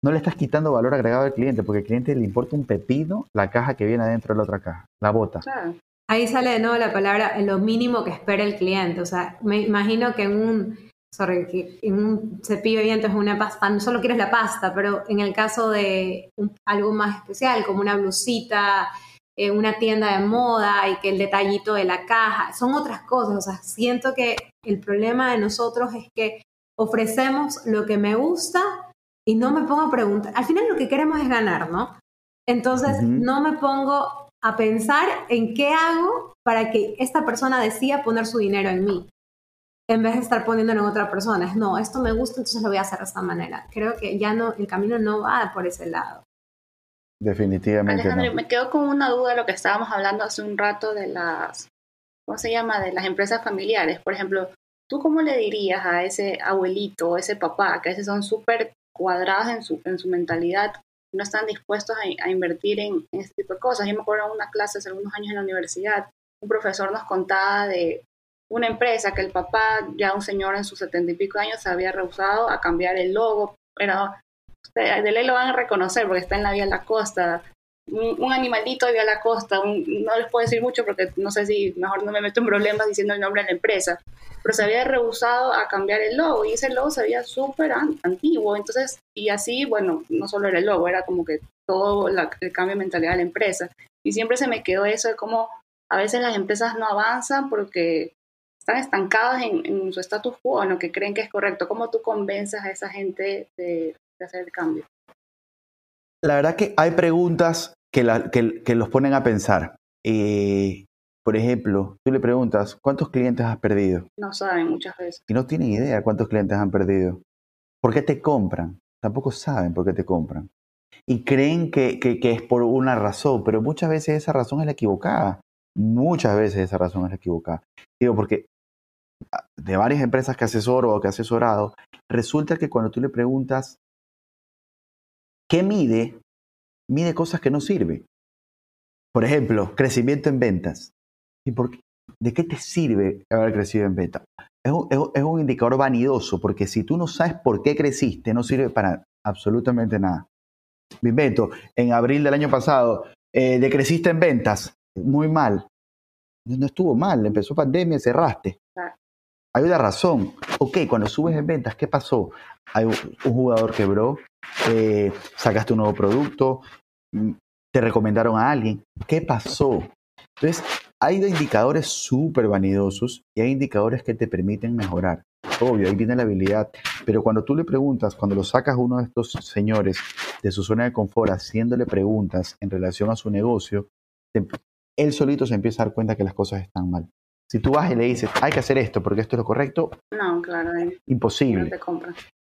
Speaker 2: no le estás quitando valor agregado al cliente, porque al cliente le importa un pepino la caja que viene adentro de la otra caja, la bota.
Speaker 3: Ahí sale de nuevo la palabra lo mínimo que espera el cliente. O sea, me imagino que en un sorry, que en un cepillo de dientes o una pasta, no solo quieres la pasta, pero en el caso de algo más especial, como una blusita, eh, una tienda de moda y que el detallito de la caja, son otras cosas. O sea, siento que el problema de nosotros es que ofrecemos lo que me gusta y no me pongo a preguntar. Al final lo que queremos es ganar, ¿no? Entonces no me pongo a pensar en qué hago para que esta persona decida poner su dinero en mí. En vez de estar poniéndolo en otra persona. Es, no, esto me gusta, entonces lo voy a hacer de esta manera. Creo que ya no, el camino no va por ese lado.
Speaker 2: Definitivamente
Speaker 1: Alejandro,
Speaker 2: no.
Speaker 1: me quedo con una duda de lo que estábamos hablando hace un rato de las, ¿cómo se llama? De las empresas familiares. Por ejemplo, ¿tú cómo le dirías a ese abuelito o ese papá, que a veces son súper cuadrados en su, en su mentalidad, no están dispuestos a, a invertir en, en, este tipo de cosas? Yo me acuerdo en una clase hace algunos años en la universidad, un profesor nos contaba de una empresa que el papá, ya un señor en sus setenta y pico años, se había rehusado a cambiar el logo, era de ley lo van a reconocer porque está en la vía de la costa. Un, un animalito de vía la costa, un, no les puedo decir mucho porque no sé si mejor no me meto en problemas diciendo el nombre de la empresa, pero se había rehusado a cambiar el logo y ese logo se veía súper an, antiguo. Entonces, y así, bueno, no solo era el logo, era como que todo la, el cambio de mentalidad de la empresa. Y siempre se me quedó eso de cómo a veces las empresas no avanzan porque están estancadas en, en su status quo, en lo que creen que es correcto. ¿Cómo tú convences a esa gente de, de hacer el cambio?
Speaker 2: La verdad que hay preguntas que, la, que, que los ponen a pensar. Eh, por ejemplo, tú le preguntas, ¿cuántos clientes has perdido?
Speaker 1: No saben muchas veces.
Speaker 2: Y no tienen idea cuántos clientes han perdido. ¿Por qué te compran? Tampoco saben por qué te compran. Y creen que, que, que es por una razón, pero muchas veces esa razón es la equivocada. Muchas veces esa razón es la equivocada. Digo, porque de varias empresas que asesoro o que he asesorado, resulta que cuando tú le preguntas ¿qué mide? Mide cosas que no sirven. Por ejemplo, crecimiento en ventas. ¿Y por qué? ¿De qué te sirve haber crecido en ventas? Es un, es indicador vanidoso, porque si tú no sabes por qué creciste, no sirve para absolutamente nada. Me invento, en abril del año pasado, eh, decreciste en ventas, muy mal. No estuvo mal, empezó pandemia, cerraste. Hay una razón. Ok, cuando subes en ventas, ¿qué pasó? Hay un, jugador quebró, eh, sacaste un nuevo producto, te recomendaron a alguien. ¿Qué pasó? Entonces, hay indicadores súper vanidosos y hay indicadores que te permiten mejorar. Obvio, ahí viene la habilidad. Pero cuando tú le preguntas, cuando lo sacas a uno de estos señores de su zona de confort haciéndole preguntas en relación a su negocio, él solito se empieza a dar cuenta que las cosas están mal. Si tú vas y le dices, hay que hacer esto porque esto es lo correcto,
Speaker 1: no, claro,
Speaker 2: imposible.
Speaker 1: No te compran.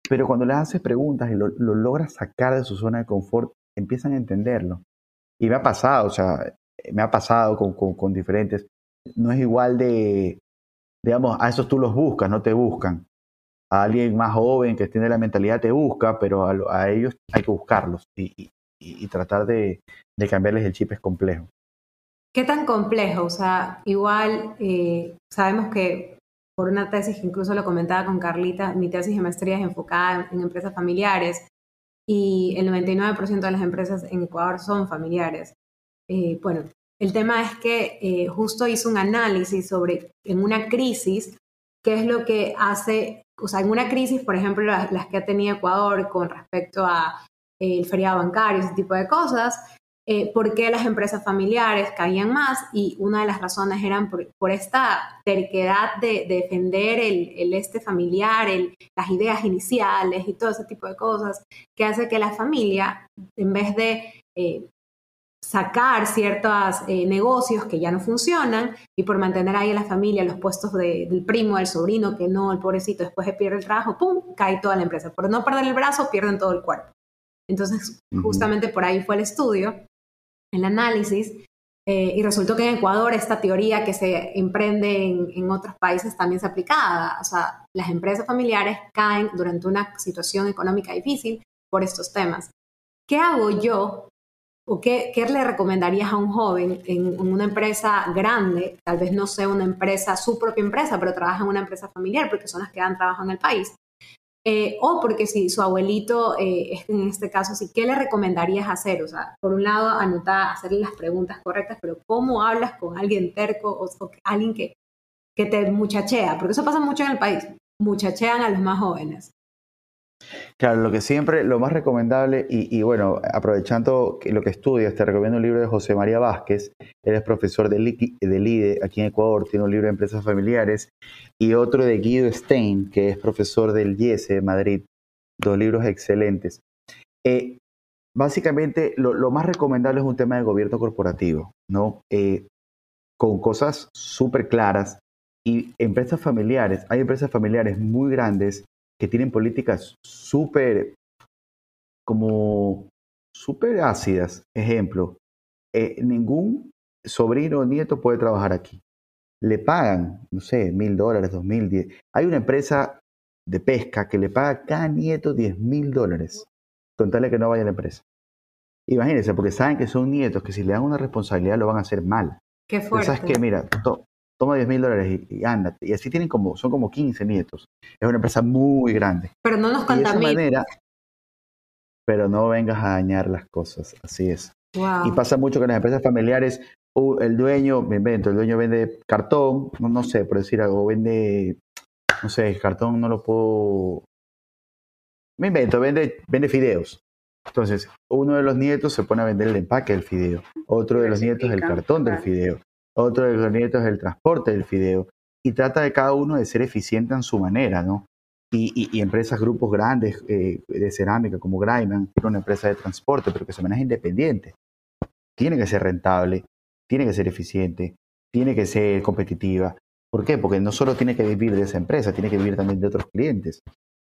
Speaker 2: Pero cuando le haces preguntas y lo, lo, logras sacar de su zona de confort, empiezan a entenderlo. Y me ha pasado, o sea, me ha pasado con, con, con diferentes. No es igual de, digamos, a esos tú los buscas, no te buscan. A alguien más joven que tiene la mentalidad te busca, pero a, a ellos hay que buscarlos y, y, y tratar de, de, cambiarles el chip es complejo.
Speaker 3: ¿Qué tan complejo? O sea, igual eh, sabemos que por una tesis que incluso lo comentaba con Carlita, mi tesis de maestría es enfocada en, empresas familiares y el 99% de las empresas en Ecuador son familiares. Eh, bueno, el tema es que eh, justo hizo un análisis sobre en una crisis, qué es lo que hace, o sea, en una crisis, por ejemplo, las, que ha tenido Ecuador con respecto a el feriado bancario, ese tipo de cosas, eh, por qué las empresas familiares caían más y una de las razones eran por, por esta terquedad de, de defender el, el, este familiar, el, las ideas iniciales y todo ese tipo de cosas, que hace que la familia, en vez de eh, sacar ciertos eh, negocios que ya no funcionan y por mantener ahí a la familia los puestos de, del primo, del sobrino, que no, el pobrecito después de pierde el trabajo, ¡pum!, cae toda la empresa. Por no perder el brazo, pierden todo el cuerpo. Entonces, justamente por ahí fue el estudio, el análisis, eh, y resultó que en Ecuador esta teoría que se emprende en, otros países también se aplicaba. O sea, las empresas familiares caen durante una situación económica difícil por estos temas. ¿Qué hago yo o qué, qué, le recomendarías a un joven en, en, una empresa grande, tal vez no sea una empresa, su propia empresa, pero trabaja en una empresa familiar, porque son las que dan trabajo en el país? Eh, o porque si su abuelito, eh, en este caso, sí, ¿qué le recomendarías hacer? O sea, por un lado, anotar, hacerle las preguntas correctas, pero ¿cómo hablas con alguien terco o, o alguien que, que te muchachea? Porque eso pasa mucho en el país, muchachean a los más jóvenes.
Speaker 2: Claro, lo que siempre, lo más recomendable, y, bueno, aprovechando lo que estudias, te recomiendo un libro de José María Vázquez, él es profesor del IDE aquí en Ecuador, tiene un libro de empresas familiares, y otro de Guido Stein, que es profesor del IESE de Madrid, dos libros excelentes. Eh, básicamente, lo, lo, más recomendable es un tema de gobierno corporativo, ¿no? Eh, con cosas súper claras, Y empresas familiares, hay empresas familiares muy grandes que tienen políticas súper, como, súper ácidas. Ejemplo, eh, ningún sobrino o nieto puede trabajar aquí. Le pagan, no sé, mil dólares, dos mil, diez. Hay una empresa de pesca que le paga a cada nieto diez mil dólares, contarle que no vaya a la empresa. Imagínense, porque saben que son nietos que si le dan una responsabilidad lo van a hacer mal.
Speaker 3: Qué fuerte.
Speaker 2: ¿Sabes qué? Mira, toma 10 mil dólares y, anda. Y así tienen como, son como 15 nietos. Es una empresa muy grande.
Speaker 3: Pero no nos
Speaker 2: Y de esa manera, pero no vengas a dañar las cosas. Así es.
Speaker 3: Wow.
Speaker 2: Y pasa mucho que en las empresas familiares, uh, el dueño, me invento, el dueño vende cartón, no, no sé, por decir algo, vende, no sé, el cartón no lo puedo. Me invento, vende, vende fideos. Entonces, uno de los nietos se pone a vender el empaque del fideo, otro de los nietos el cartón del fideo, otro de los nietos el transporte del fideo. Y trata de cada uno de ser eficiente en su manera, ¿no? Y, y- y empresas, grupos grandes eh, de cerámica como Graiman, tiene una empresa de transporte, pero que se maneja independiente. Tiene que ser rentable, tiene que ser eficiente, tiene que ser competitiva. ¿Por qué? Porque no solo tiene que vivir de esa empresa, tiene que vivir también de otros clientes.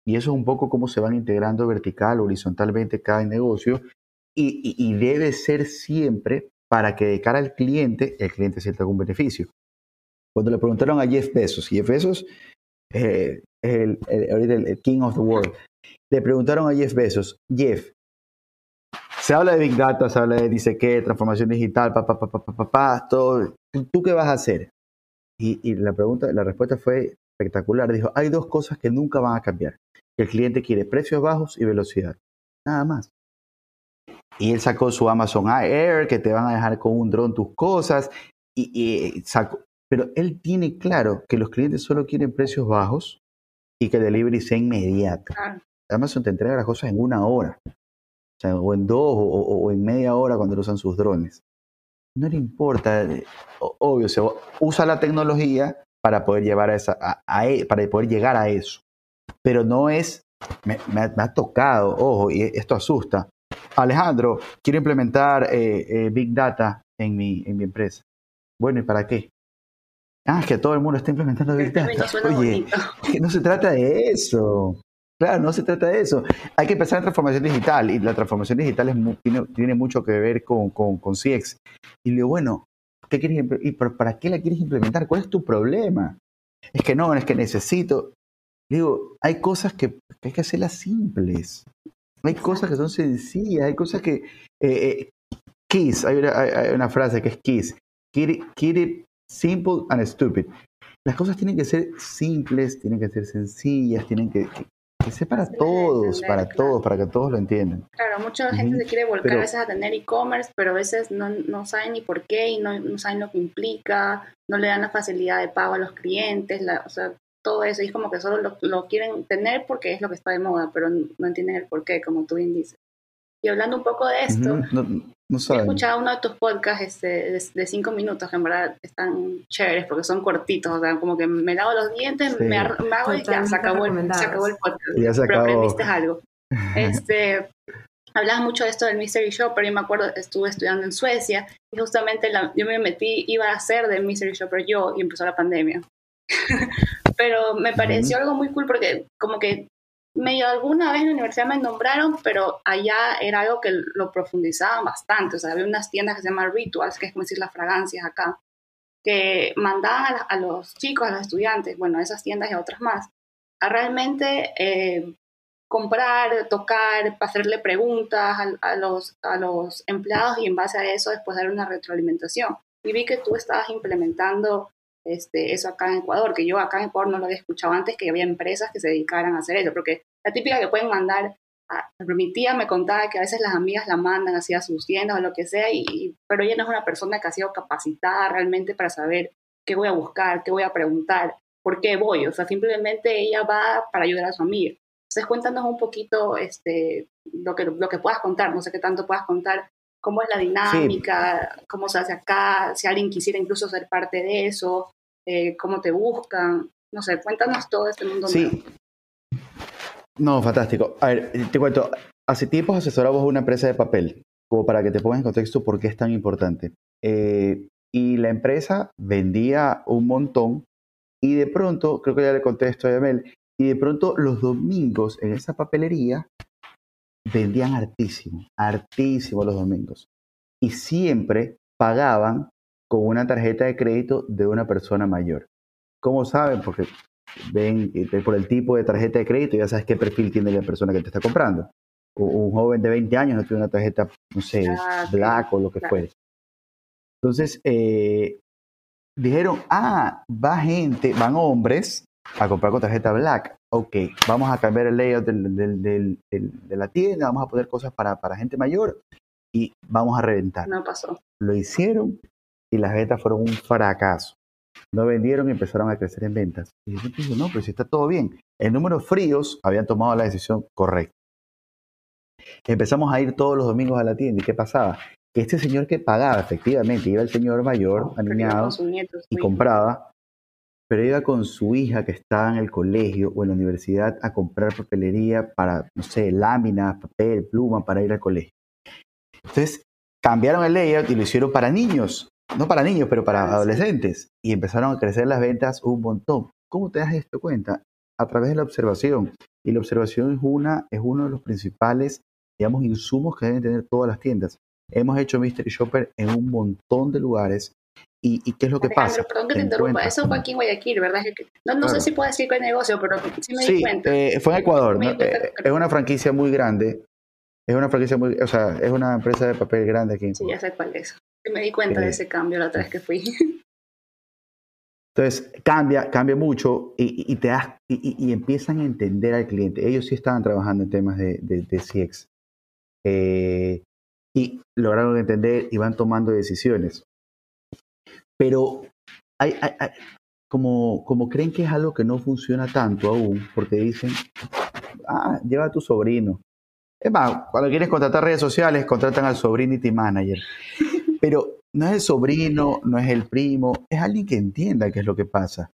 Speaker 2: Y eso es un poco cómo se van integrando vertical, horizontalmente cada negocio. Y, y- y debe ser siempre para que de cara al cliente, el cliente sienta algún beneficio. Cuando le preguntaron a Jeff Bezos, Jeff Bezos eh, es el, el- el- king of the world, le preguntaron a Jeff Bezos, Jeff, se habla de Big Data, se habla de dice qué, transformación digital, pa, pa, pa, pa, pa, pa, todo. ¿Tú, tú qué vas a hacer? Y, y la pregunta, la respuesta fue espectacular. Dijo, hay dos cosas que nunca van a cambiar. El cliente quiere precios bajos y velocidad. Nada más. Y él sacó su Amazon Air, que te van a dejar con un dron tus cosas. Y, y sacó, pero él tiene claro que los clientes solo quieren precios bajos y que el delivery sea inmediato. Amazon te entrega las cosas en una hora, o, sea, o en dos, o, o- o en media hora cuando usan sus drones. No le importa, eh, obvio, se usa la tecnología para poder llevar a esa, a- a e- para poder llegar a eso. Pero no es, me, me ha, me ha tocado, ojo, y esto asusta. Alejandro, quiero implementar eh, eh, Big Data en mi, en mi empresa. Bueno, ¿y para qué? Ah, es que todo el mundo está implementando Big
Speaker 1: término
Speaker 2: Data. Oye, que no se trata de eso. Claro, no se trata de eso. Hay que empezar en transformación digital y la transformación digital es tiene, tiene mucho que ver con, con, con CX. Y le digo, bueno, ¿qué quieres, y ¿para qué la quieres implementar? ¿Cuál es tu problema? Es que no, es que necesito. Le digo, hay cosas que, que hay que hacerlas simples. Hay cosas que son sencillas, hay cosas que... eh, eh, KISS, hay una, hay- una frase que es KISS. Keep it, keep it simple and stupid. Las cosas tienen que ser simples, tienen que ser sencillas, tienen que, que, para todos,
Speaker 1: entender,
Speaker 2: para
Speaker 1: claro.
Speaker 2: todos, para que todos lo entiendan.
Speaker 1: Claro, mucha gente se quiere volcar
Speaker 2: pero-
Speaker 1: a veces a tener e-commerce, pero a veces no, no saben ni por qué y no, no saben lo que implica, no le dan la facilidad de pago a los clientes, la, o sea, todo eso. Y es como que solo lo, lo quieren tener porque es lo que está de moda, pero no entienden el por qué, como tú bien dices. Y hablando un poco de esto,
Speaker 2: Ujú, No, no
Speaker 1: he escuchado uno de tus podcasts este, de, de cinco minutos, que en verdad están chéveres porque son cortitos, o sea, como que me lavo los dientes,
Speaker 2: Sí.
Speaker 1: me, hago y ya, se acabó, el, se acabó el podcast.
Speaker 2: Ya se
Speaker 1: pero aprendiste algo. [laughs] Este, hablabas mucho de esto del Mystery Shopper, yo me acuerdo, estuve estudiando en Suecia y justamente la- yo me metí, iba a hacer del Mystery Shopper yo y empezó la pandemia. [laughs] pero me pareció algo muy cool porque como que medio alguna vez en la universidad me nombraron, pero allá era algo que lo profundizaban bastante. O sea, había unas tiendas que se llaman Rituals, que es como decir las fragancias acá, que mandaban a, la- a los chicos, a los estudiantes, bueno, a esas tiendas y a otras más, a realmente eh, comprar, tocar, hacerle preguntas a, a los, a los empleados y en base a eso después dar una retroalimentación. Y vi que tú estabas implementando este, eso acá en Ecuador, que yo acá en Ecuador no lo había escuchado antes, que había empresas que se dedicaran a hacer eso, porque la típica que pueden mandar, a, mi tía me contaba que a veces las amigas la mandan así a sus tiendas o lo que sea, y, y- pero ella no es una persona que ha sido capacitada realmente para saber qué voy a buscar, qué voy a preguntar, por qué voy, o sea, simplemente ella va para ayudar a su amiga. Entonces cuéntanos un poquito este, lo, que, lo que puedas contar, no sé qué tanto puedas contar, cómo es la dinámica, cómo se hace acá, si alguien quisiera incluso ser parte de eso, eh, cómo te buscan, no sé, cuéntanos todo este mundo. nuevo.
Speaker 2: Sí. No, fantástico. A ver, te cuento. Hace tiempo asesoramos a una empresa de papel, como para que te pongas en contexto por qué es tan importante. Eh, y la empresa vendía un montón Y de pronto, creo que ya le contesto a Yamel, y de pronto los domingos en esa papelería vendían hartísimo, hartísimo los domingos. Y siempre pagaban con una tarjeta de crédito de una persona mayor. ¿Cómo saben? Porque ven eh, por el tipo de tarjeta de crédito ya sabes qué perfil tiene la persona que te está comprando. Un joven de 20 años no tiene una tarjeta, no sé, ah, black o lo que fuere. Entonces, eh, dijeron, ah, va gente, van hombres a comprar con tarjeta black. Ok, vamos a cambiar el layout de la tienda, vamos a poner cosas para, para gente mayor y vamos a reventar.
Speaker 1: No pasó.
Speaker 2: Lo hicieron y las ventas fueron un fracaso. No vendieron y empezaron a crecer en ventas. Y yo dije, no, pero si está todo bien. En números fríos habían tomado la decisión correcta. Empezamos a ir todos los domingos a la tienda. ¿Y qué pasaba? Que este señor que pagaba, efectivamente, iba el señor mayor, alineado, y compraba, pero iba con su hija que estaba en el colegio o en la universidad a comprar papelería para, no sé, láminas, papel, pluma para ir al colegio. Entonces, cambiaron el layout y lo hicieron para niños no para niños, pero para adolescentes. Y empezaron a crecer las ventas un montón. ¿Cómo te das esto cuenta? A través de la observación. Y la observación es, una, es uno de los principales, digamos, insumos que deben tener todas las tiendas. Hemos hecho Mystery Shopper en un montón de lugares. ¿Y, qué es lo que pasa?
Speaker 1: Perdón que te, interrumpa. Eso fue aquí en Guayaquil, ¿verdad? No, no sé si puedo decir qué negocio, pero sí me di cuenta.
Speaker 2: Eh, fue en Ecuador. Eh, es una franquicia muy grande. Es una franquicia muy, o sea, es una empresa de papel grande aquí.
Speaker 1: Sí, ya sé cuál es. Me di cuenta de ese cambio la otra vez que fui.
Speaker 2: Entonces, cambia, cambia mucho y, te das, y, empiezan a entender al cliente. Ellos sí estaban trabajando en temas de, de, CX. Eh, y lograron entender y van tomando decisiones. Pero hay, como, como creen que es algo que no funciona tanto aún, porque dicen, ah, lleva a tu sobrino. Es más, cuando quieres contratar redes sociales, contratan al Sobrinity Manager. Pero no es el sobrino, no es el primo, es alguien que entienda qué es lo que pasa.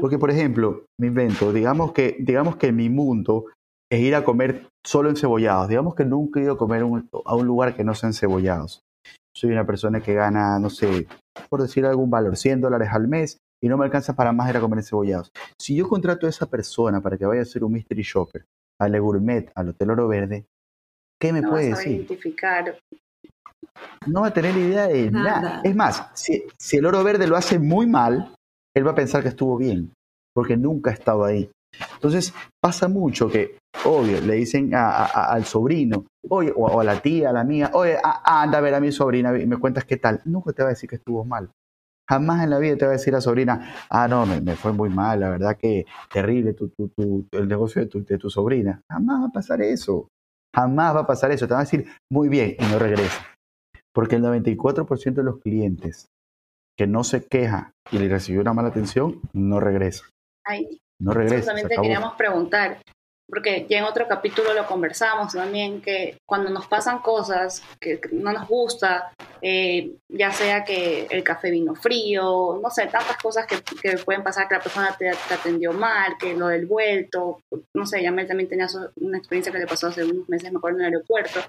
Speaker 2: Porque, por ejemplo, me invento, digamos que, digamos que mi mundo es ir a comer solo encebollados. Digamos que nunca he ido a comer a un lugar que no sea encebollados. Soy una persona que gana, no sé, por decir algún valor, 100 dólares al mes y no me alcanza para más ir a comer encebollados. Si yo contrato a esa persona para que vaya a hacer un mystery shopper, al Gourmet, al Hotel Oro Verde, ¿qué me puede decir?
Speaker 1: identificar
Speaker 2: no va a tener idea de nada. Es más, si, el oro verde lo hace muy mal, él va a pensar que estuvo bien, porque nunca ha estado ahí. Entonces pasa mucho que, obvio, le dicen al sobrino, oye, o, a la tía, a la mía, oye, anda a ver a mi sobrina y me cuentas qué tal. Nunca te va a decir que estuvo mal. Jamás en la vida te va a decir la sobrina, ah, no, me, fue muy mal, la verdad que terrible tu, el negocio de tu, de tu sobrina. Jamás va a pasar eso. Jamás va a pasar eso. Te va a decir, muy bien, y no regresa. Porque el 94% de los clientes que no se queja y le recibió una mala atención, no regresa. no regresa.
Speaker 1: También te queríamos preguntar, porque ya en otro capítulo lo conversamos también, que cuando nos pasan cosas que no nos gusta, eh, ya sea que el café vino frío, no sé, tantas cosas que, pueden pasar, que la persona te, atendió mal, que lo del vuelto, no sé, ya me también tenía una experiencia que le pasó hace unos meses, me acuerdo, en el aeropuerto,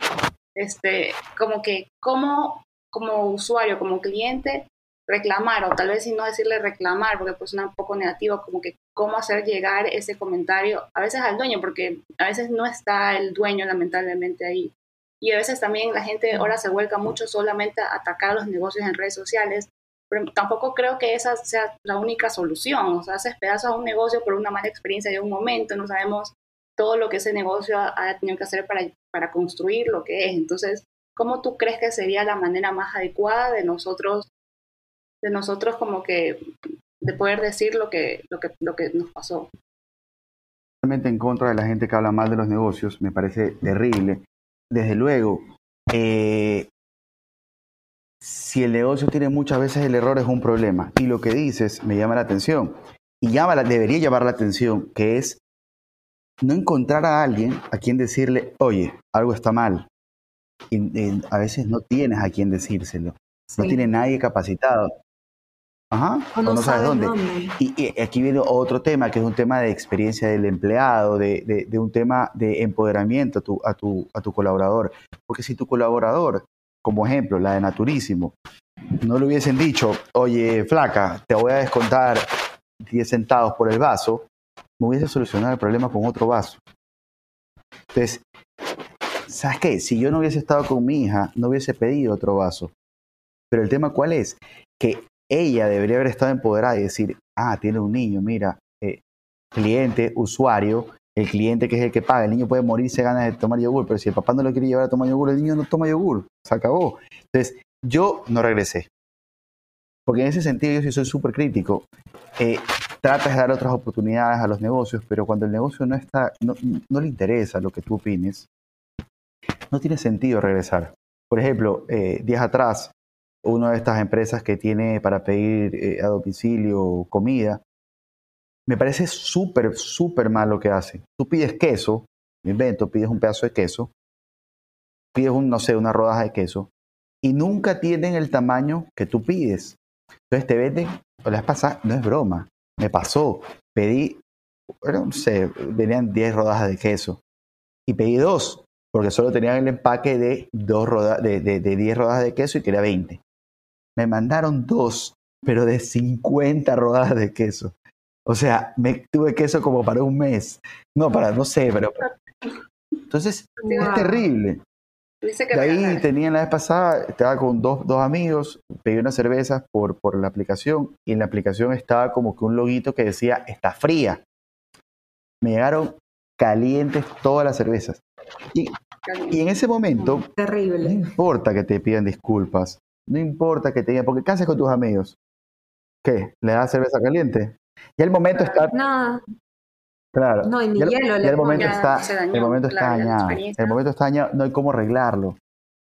Speaker 1: este, como que como, como usuario, como cliente, reclamar, o tal vez si no decirle reclamar, porque pues suena un poco negativo, como que cómo hacer llegar ese comentario, a veces al dueño, porque a veces no está el dueño lamentablemente ahí. Y a veces también la gente ahora se vuelca mucho solamente a atacar los negocios en redes sociales, pero tampoco creo que esa sea la única solución. O sea, haces pedazos a un negocio por una mala experiencia de un momento, no sabemos todo lo que ese negocio ha, tenido que hacer para, para construir lo que es. Entonces, ¿cómo tú crees que sería la manera más adecuada de nosotros, de nosotros como que, de poder decir lo que, lo que, lo que nos pasó?
Speaker 2: Totalmente en contra de la gente que habla mal de los negocios, me parece terrible. Desde luego, eh, si el negocio tiene muchas veces el error es un problema. Y lo que dices me llama la atención. Y llama, debería llamar la atención, que es no encontrar a alguien a quien decirle, oye, algo está mal. Y, a veces no tienes a quien decírselo. No tiene nadie capacitado. Ajá, o no, sabes dónde. Y, aquí viene otro tema, que es un tema de experiencia del empleado, de, de, un tema de empoderamiento a tu, a, tu, a tu colaborador. Porque si tu colaborador, como ejemplo, la de Naturísimo, no le hubiesen dicho, oye, flaca, te voy a descontar 10 centavos por el vaso, me hubiese solucionado el problema con otro vaso. Entonces, ¿sabes qué? Si yo no hubiese estado con mi hija, no hubiese pedido otro vaso. Pero el tema cuál es? Que ella debería haber estado empoderada y decir, ah, tiene un niño, mira, eh, cliente, usuario, el cliente que es el que paga, el niño puede morir se gana de tomar yogur, pero si el papá no lo quiere llevar a tomar yogur, el niño no toma yogur, se acabó. Entonces, yo no regresé. Porque en ese sentido yo sí soy súper crítico. Eh, tratas de dar otras oportunidades a los negocios, pero cuando el negocio no está, no, no le interesa lo que tú opines, no tiene sentido regresar. Por ejemplo, eh, días atrás, una de estas empresas que tiene para pedir eh, a domicilio comida, me parece súper, súper mal lo que hace. Tú pides queso, me invento, pides un pedazo de queso, pides un, no sé, una rodaja de queso, y nunca tienen el tamaño que tú pides. Entonces te venden, las no es broma, me pasó, pedí, no sé, venían 10 rodajas de queso, y pedí dos, porque solo tenían el empaque de, dos roda de, de, de 10 rodajas de queso y quería 20. Me mandaron dos, pero de 50 rodajas de queso. O sea, me tuve queso como para un mes. No, para, no sé, pero... Entonces, es terrible. De ahí tenía la vez pasada, estaba con dos, dos amigos, pedí unas cervezas por, por la aplicación y en la aplicación estaba como que un loguito que decía, está fría. Me llegaron calientes todas las cervezas. Y, y en ese momento,
Speaker 3: Terrible.
Speaker 2: no importa que te pidan disculpas, no importa que te digan, porque ¿qué haces con tus amigos? ¿Qué? ¿Le das cerveza caliente? Y el momento está,
Speaker 3: No,
Speaker 2: claro,
Speaker 3: no, y ni
Speaker 2: el-
Speaker 3: hielo le
Speaker 2: el momento está,
Speaker 1: dañó,
Speaker 2: el momento está dañado, el momento está dañado, no hay cómo arreglarlo.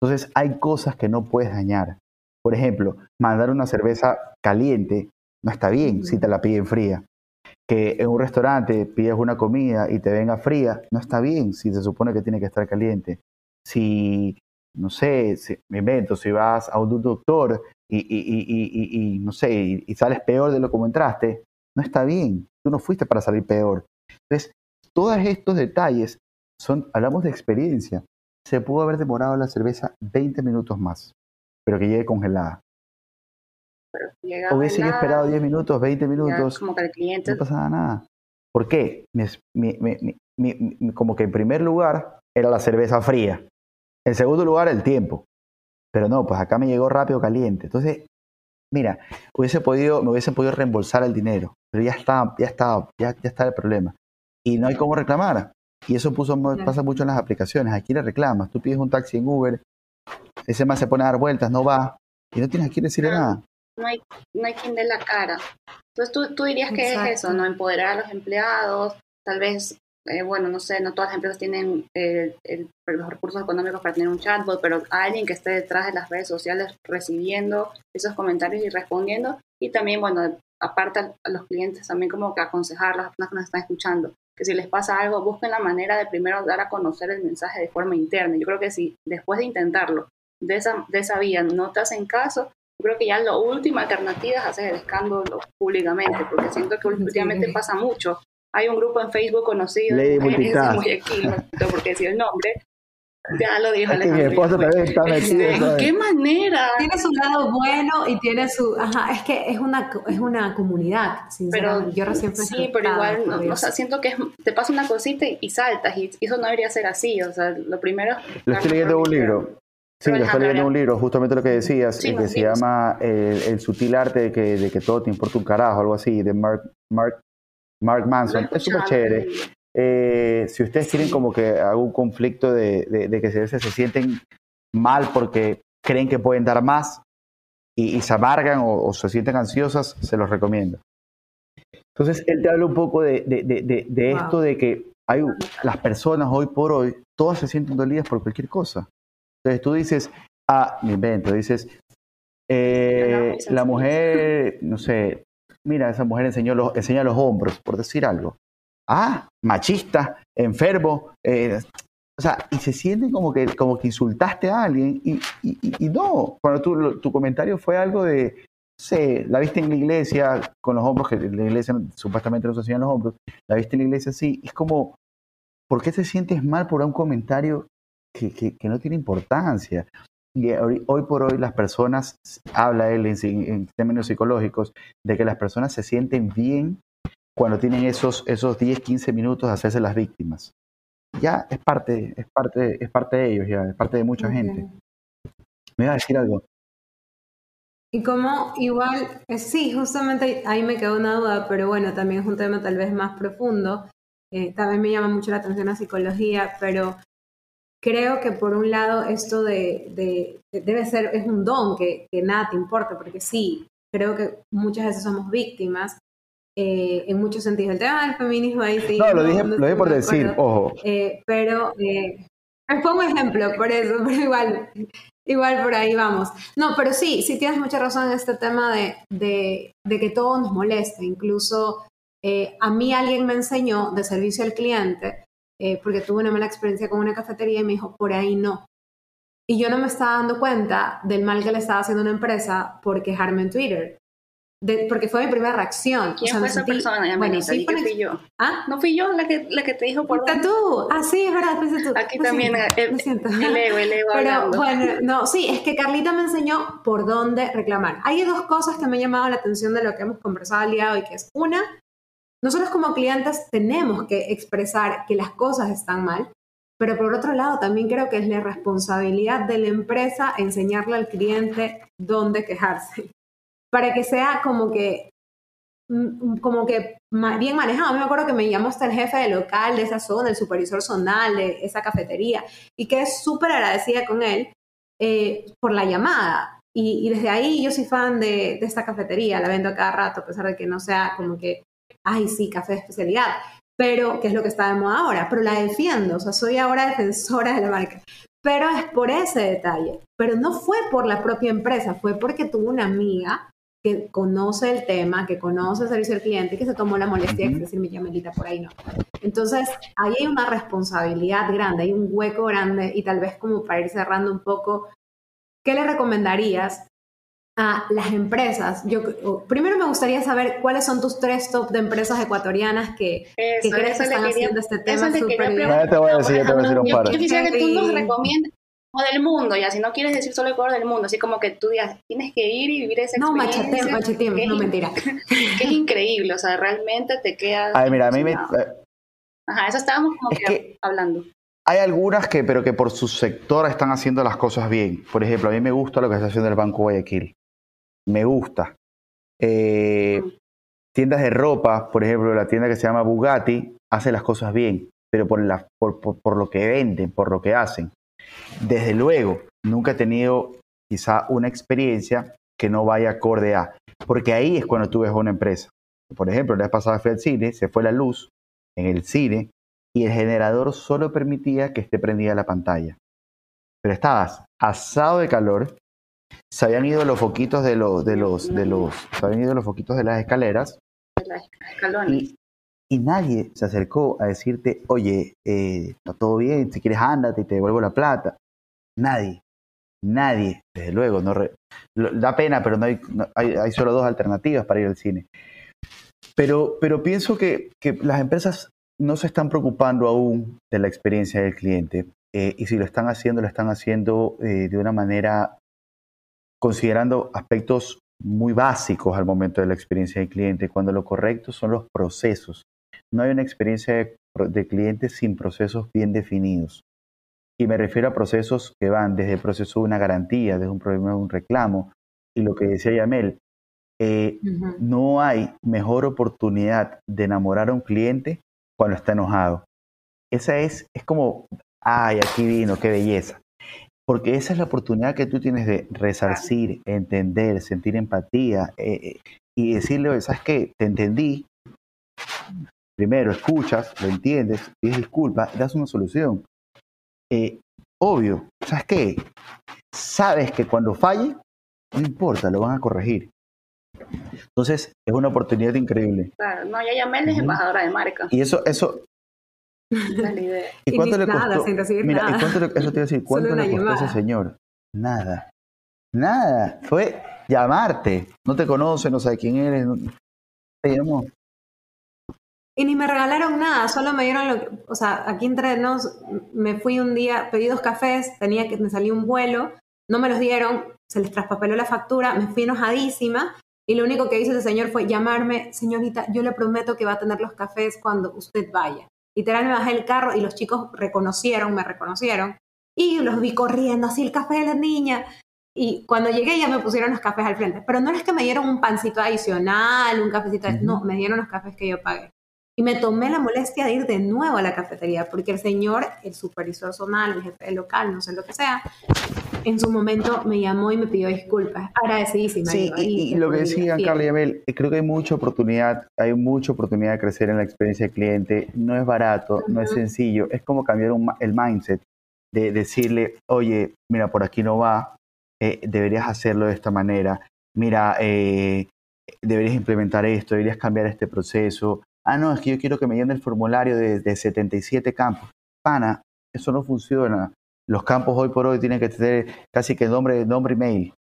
Speaker 2: Entonces hay cosas que no puedes dañar. Por ejemplo, mandar una cerveza caliente no está bien si te la piden fría. Que en un restaurante pides una comida y te venga fría, no está bien si se supone que tiene que estar caliente. Si, no sé, si- me invento, si vas a un doctor y, y- y- y- no sé, y, sales peor de lo como entraste, no está bien. Tú no fuiste para salir peor. Entonces, todos estos detalles son, hablamos de experiencia. Se pudo haber demorado la cerveza 20 minutos más, pero que llegue congelada. Hubiese esperado 10 minutos, 20
Speaker 1: ya
Speaker 2: minutos,
Speaker 1: Como que el cliente
Speaker 2: no pasaba nada. ¿Por qué? Mi- mi- mi- como que en primer lugar era la cerveza fría. En segundo lugar, el tiempo. Pero no, pues acá me llegó rápido caliente. Entonces, mira, hubiese podido, me hubiesen podido reembolsar el dinero. Pero ya está, ya está, ya, ya está el problema. Y no hay cómo reclamar. Y eso puso, pasa mucho en las aplicaciones. Aquí le reclamas. Tú pides un taxi en Uber, ese más se pone a dar vueltas, no va. Y no tienes a quién decirle nada.
Speaker 1: no hay, no hay quien dé la cara. Entonces tú, tú dirías que
Speaker 3: Exacto.
Speaker 1: es eso, ¿no? Empoderar a los empleados, tal vez, eh, bueno, no sé, no todas las empresas tienen eh, el- los recursos económicos para tener un chatbot, pero alguien que esté detrás de las redes sociales recibiendo esos comentarios y respondiendo. Y también, bueno, aparte a- los clientes también como que aconsejar a las personas que nos están escuchando, que si les pasa algo, busquen la manera de primero dar a conocer el mensaje de forma interna. Yo creo que si después de intentarlo, de esa, de esa vía no te hacen caso, yo creo que ya la última alternativa es hacer el escándalo públicamente, porque siento que últimamente
Speaker 3: Sí.
Speaker 1: pasa mucho. Hay un grupo en Facebook conocido,
Speaker 2: Lady Multitask.
Speaker 1: Guayaquil, no sé por qué decir el nombre, ya lo dijo
Speaker 2: que mi
Speaker 1: Alejandro.
Speaker 2: esposo también está metido.
Speaker 1: ¿De
Speaker 2: ¿sabes?
Speaker 1: qué manera?
Speaker 3: Tiene su lado bueno y tiene su... Ajá, es que es una, es una comunidad, sinceramente.
Speaker 1: Pero
Speaker 3: Yo recién fui
Speaker 1: sí, pero igual, no, o sea, siento que es- te pasa una cosita y, y saltas, y eso no debería ser así, o sea, lo primero
Speaker 2: Lo estoy leyendo en un libro. Sí, lo estoy
Speaker 1: Alejandro,
Speaker 2: leyendo en un libro, justamente lo que decías,
Speaker 1: Sí,
Speaker 2: eh, que
Speaker 1: nos
Speaker 2: se llama el, el sutil arte de que, de que todo te importa un carajo, algo así, de Mark, Mark, Mark Manson. Es súper chévere. Eh, si ustedes tienen como que algún conflicto de, de- de que se, se sienten mal porque creen que pueden dar más y, y se amargan o, o se sienten ansiosas, se los recomiendo. Entonces, él te habla un poco de, de- de- de- de
Speaker 3: Wow.
Speaker 2: esto de que hay las personas hoy por hoy, todas se sienten dolidas por cualquier cosa. Entonces tú dices, ah, me invento, dices, eh, la mujer, no sé, mira, esa mujer enseñó los, enseña los hombros, por decir algo. Ah, machista, enfermo, eh, o sea, y se sienten como que, como que insultaste a alguien y, y- no, cuando tu, tu comentario fue algo de, sé, la viste en la iglesia con los hombros, que la iglesia supuestamente no se enseñan los hombros, la viste en la iglesia así, es como, ¿por qué te sientes mal por un comentario que, que- que no tiene importancia? Y hoy, por hoy las personas, habla él en, en, términos psicológicos, de que las personas se sienten bien cuando tienen esos, esos 10, 15 minutos de hacerse las víctimas. Ya es parte, es parte, es parte de ellos, ya, es parte de mucha gente. Me iba a decir algo.
Speaker 3: Y como igual, eh, sí, justamente ahí me quedó una duda, pero bueno, también es un tema tal vez más profundo. Eh, también me llama mucho la atención la psicología, pero creo que por un lado esto de, de, debe ser, es un don que, que, nada te importa, porque sí, creo que muchas veces somos víctimas eh, en muchos sentidos. El tema del feminismo ahí sí.
Speaker 2: No, lo dije, lo dije por decir, ojo.
Speaker 3: pero les pongo ejemplo por eso, [laughs] pero igual, igual por ahí vamos. No, pero sí, sí tienes mucha razón en este tema de, de, de que todo nos molesta. Incluso eh, a mí alguien me enseñó de servicio al cliente, eh, porque tuve una mala experiencia con una cafetería y me dijo, por ahí no. Y yo no me estaba dando cuenta del mal que le estaba haciendo una empresa por quejarme en Twitter porque fue mi primera reacción.
Speaker 4: ¿Quién fue esa persona? bueno, sí, fui yo. ¿Ah? ¿No fui yo la que, la que te dijo por
Speaker 3: dónde? tú? Ah, sí, es verdad, fuiste tú.
Speaker 4: Aquí también, eh,
Speaker 3: lo siento.
Speaker 4: el ego, el ego [laughs]
Speaker 3: Pero bueno, no, sí, es que Carlita me enseñó por dónde reclamar. Hay dos cosas que me han llamado la atención de lo que hemos conversado el día de hoy, que es una, nosotros como clientes tenemos que expresar que las cosas están mal, pero por otro lado también creo que es la responsabilidad de la empresa enseñarle al cliente dónde quejarse [laughs] para que sea como que mm, como que bien manejado. Me acuerdo que me llamó hasta el jefe del local de esa zona, el supervisor zonal de esa cafetería, y que es súper agradecida con él eh, por la llamada. Y, desde ahí yo soy fan de, de, esta cafetería, la vendo a cada rato, a pesar de que no sea como que, ay, sí, café de especialidad, pero que es lo que está de moda ahora, pero la defiendo, o sea, soy ahora defensora de la marca. Pero es por ese detalle, pero no fue por la propia empresa, fue porque tuvo una amiga que conoce el tema, que conoce el servicio al cliente y que se tomó la molestia de decir mi llamelita por ahí no. Entonces, ahí hay una responsabilidad grande, hay un hueco grande y tal vez como para ir cerrando un poco, ¿qué le recomendarías a las empresas? Yo primero me gustaría saber cuáles son tus tres top de empresas ecuatorianas que, que crees que están haciendo este tema súper
Speaker 2: bien. te voy a decir, te voy a decir un par.
Speaker 4: Yo quisiera que tú nos recomiendes del mundo, ya si no quieres decir solo Ecuador del mundo, así como que tú digas, tienes que ir y vivir esa experiencia.
Speaker 3: No, macheteame, no mentira.
Speaker 4: que [laughs] es increíble, o sea, realmente te quedas...
Speaker 2: Ay, mira, a mí me... Eh,
Speaker 4: Ajá, eso estábamos como que, hablando.
Speaker 2: Hay algunas que, pero que por su sector están haciendo las cosas bien. Por ejemplo, a mí me gusta lo que está haciendo el Banco Guayaquil. Me gusta. Eh, tiendas de ropa, por ejemplo, la tienda que se llama Bugatti, hace las cosas bien, pero por, por, por lo que venden, por lo que hacen. Desde luego, nunca he tenido quizá una experiencia que no vaya acorde a, porque ahí es cuando tú ves una empresa. Por ejemplo, la vez pasada fui al cine, se fue la luz en el cine y el generador solo permitía que esté prendida la pantalla. Pero estabas asado de calor, se habían ido los foquitos de los, de los, de los, se habían ido los foquitos de las escaleras. Y, y nadie se acercó a decirte, oye, eh, está todo bien, si quieres ándate y te devuelvo la plata. Nadie, nadie, desde luego, no da pena, pero no hay, hay, solo dos alternativas para ir al cine. Pero, pero pienso que, que, las empresas no se están preocupando aún de la experiencia del cliente eh, y si lo están haciendo, lo están haciendo eh, de una manera considerando aspectos muy básicos al momento de la experiencia del cliente, cuando lo correcto son los procesos no hay una experiencia de, cliente sin procesos bien definidos. Y me refiero a procesos que van desde el proceso de una garantía, desde un problema de un reclamo. Y lo que decía Yamel, eh, no hay mejor oportunidad de enamorar a un cliente cuando está enojado. Esa es, es como, ay, aquí vino, qué belleza. Porque esa es la oportunidad que tú tienes de resarcir, entender, sentir empatía eh, eh, y decirle, ¿sabes qué? Te entendí, primero escuchas, lo entiendes, pides disculpas, das una solución. Eh, obvio, ¿sabes qué? Sabes que cuando falle, no importa, lo van a corregir. Entonces, es una oportunidad increíble.
Speaker 4: Claro, no, ya Yamel es embajadora de marca.
Speaker 2: Y eso, eso. [laughs]
Speaker 3: ¿Y cuánto le costó?
Speaker 2: Mira, ¿y cuánto le, eso te iba a decir, [laughs] ¿cuánto le costó a ese señor? Nada. Nada. Fue llamarte. No te conoce, no sabe quién eres. te llamó.
Speaker 3: Y ni me regalaron nada, solo me dieron lo que, o sea, aquí entre nos, me fui un día, pedí dos cafés, tenía que, me salió un vuelo, no me los dieron, se les traspapeló la factura, me fui enojadísima y lo único que hizo ese señor fue llamarme, señorita, yo le prometo que va a tener los cafés cuando usted vaya. Literal me bajé el carro y los chicos reconocieron, me reconocieron y los vi corriendo, así el café de la niña. Y cuando llegué ya me pusieron los cafés al frente. Pero no es que me dieron un pancito adicional, un cafecito, no, me dieron los cafés que yo pagué. Y me tomé la molestia de ir de nuevo a la cafetería, porque el señor, el supervisor zonal, el jefe local, no sé lo que sea, en su momento me llamó y me pidió disculpas. Agradecidísima.
Speaker 2: Sí, y, lo que decían Carla y Abel, eh, creo que hay mucha oportunidad, hay mucha oportunidad de crecer en la experiencia del cliente. No es barato, no es sencillo, es como cambiar el mindset de decirle, oye, mira, por aquí no va, eh, deberías hacerlo de esta manera, mira, eh, deberías implementar esto, deberías cambiar este proceso, ah, no, es que yo quiero que me llene el formulario de, de 77 campos. Pana, eso no funciona. Los campos hoy por hoy tienen que tener casi que nombre, nombre y mail.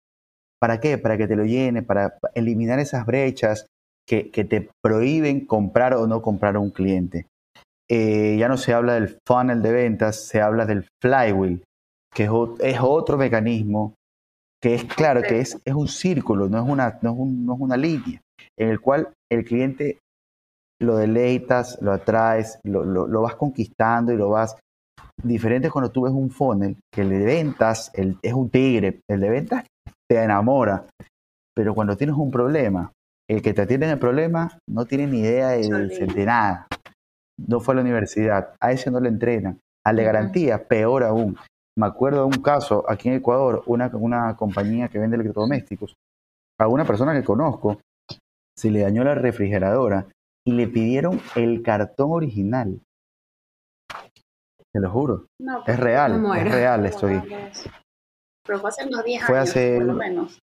Speaker 2: ¿Para qué? Para que te lo llene, para eliminar esas brechas que, te prohíben comprar o no comprar a un cliente. Eh, ya no se habla del funnel de ventas, se habla del flywheel, que es, es otro mecanismo que es claro que es, es un círculo, no es, una, no, es no es una línea, en el cual el cliente lo deleitas, lo atraes, lo, lo, vas conquistando y lo vas diferente cuando tú ves un funnel que el de ventas el, es un tigre, el de ventas te enamora, pero cuando tienes un problema, el que te atiende en el problema no tiene ni idea de, de, nada, no fue a la universidad, a ese no le entrenan, al de garantía, peor aún. Me acuerdo de un caso aquí en Ecuador, una, una compañía que vende electrodomésticos, a una persona que conozco, se le dañó la refrigeradora y le pidieron el cartón original. Te lo juro. es pues, real, es real [laughs] esto
Speaker 4: Pero fue hace unos 10 años, hace... por lo menos.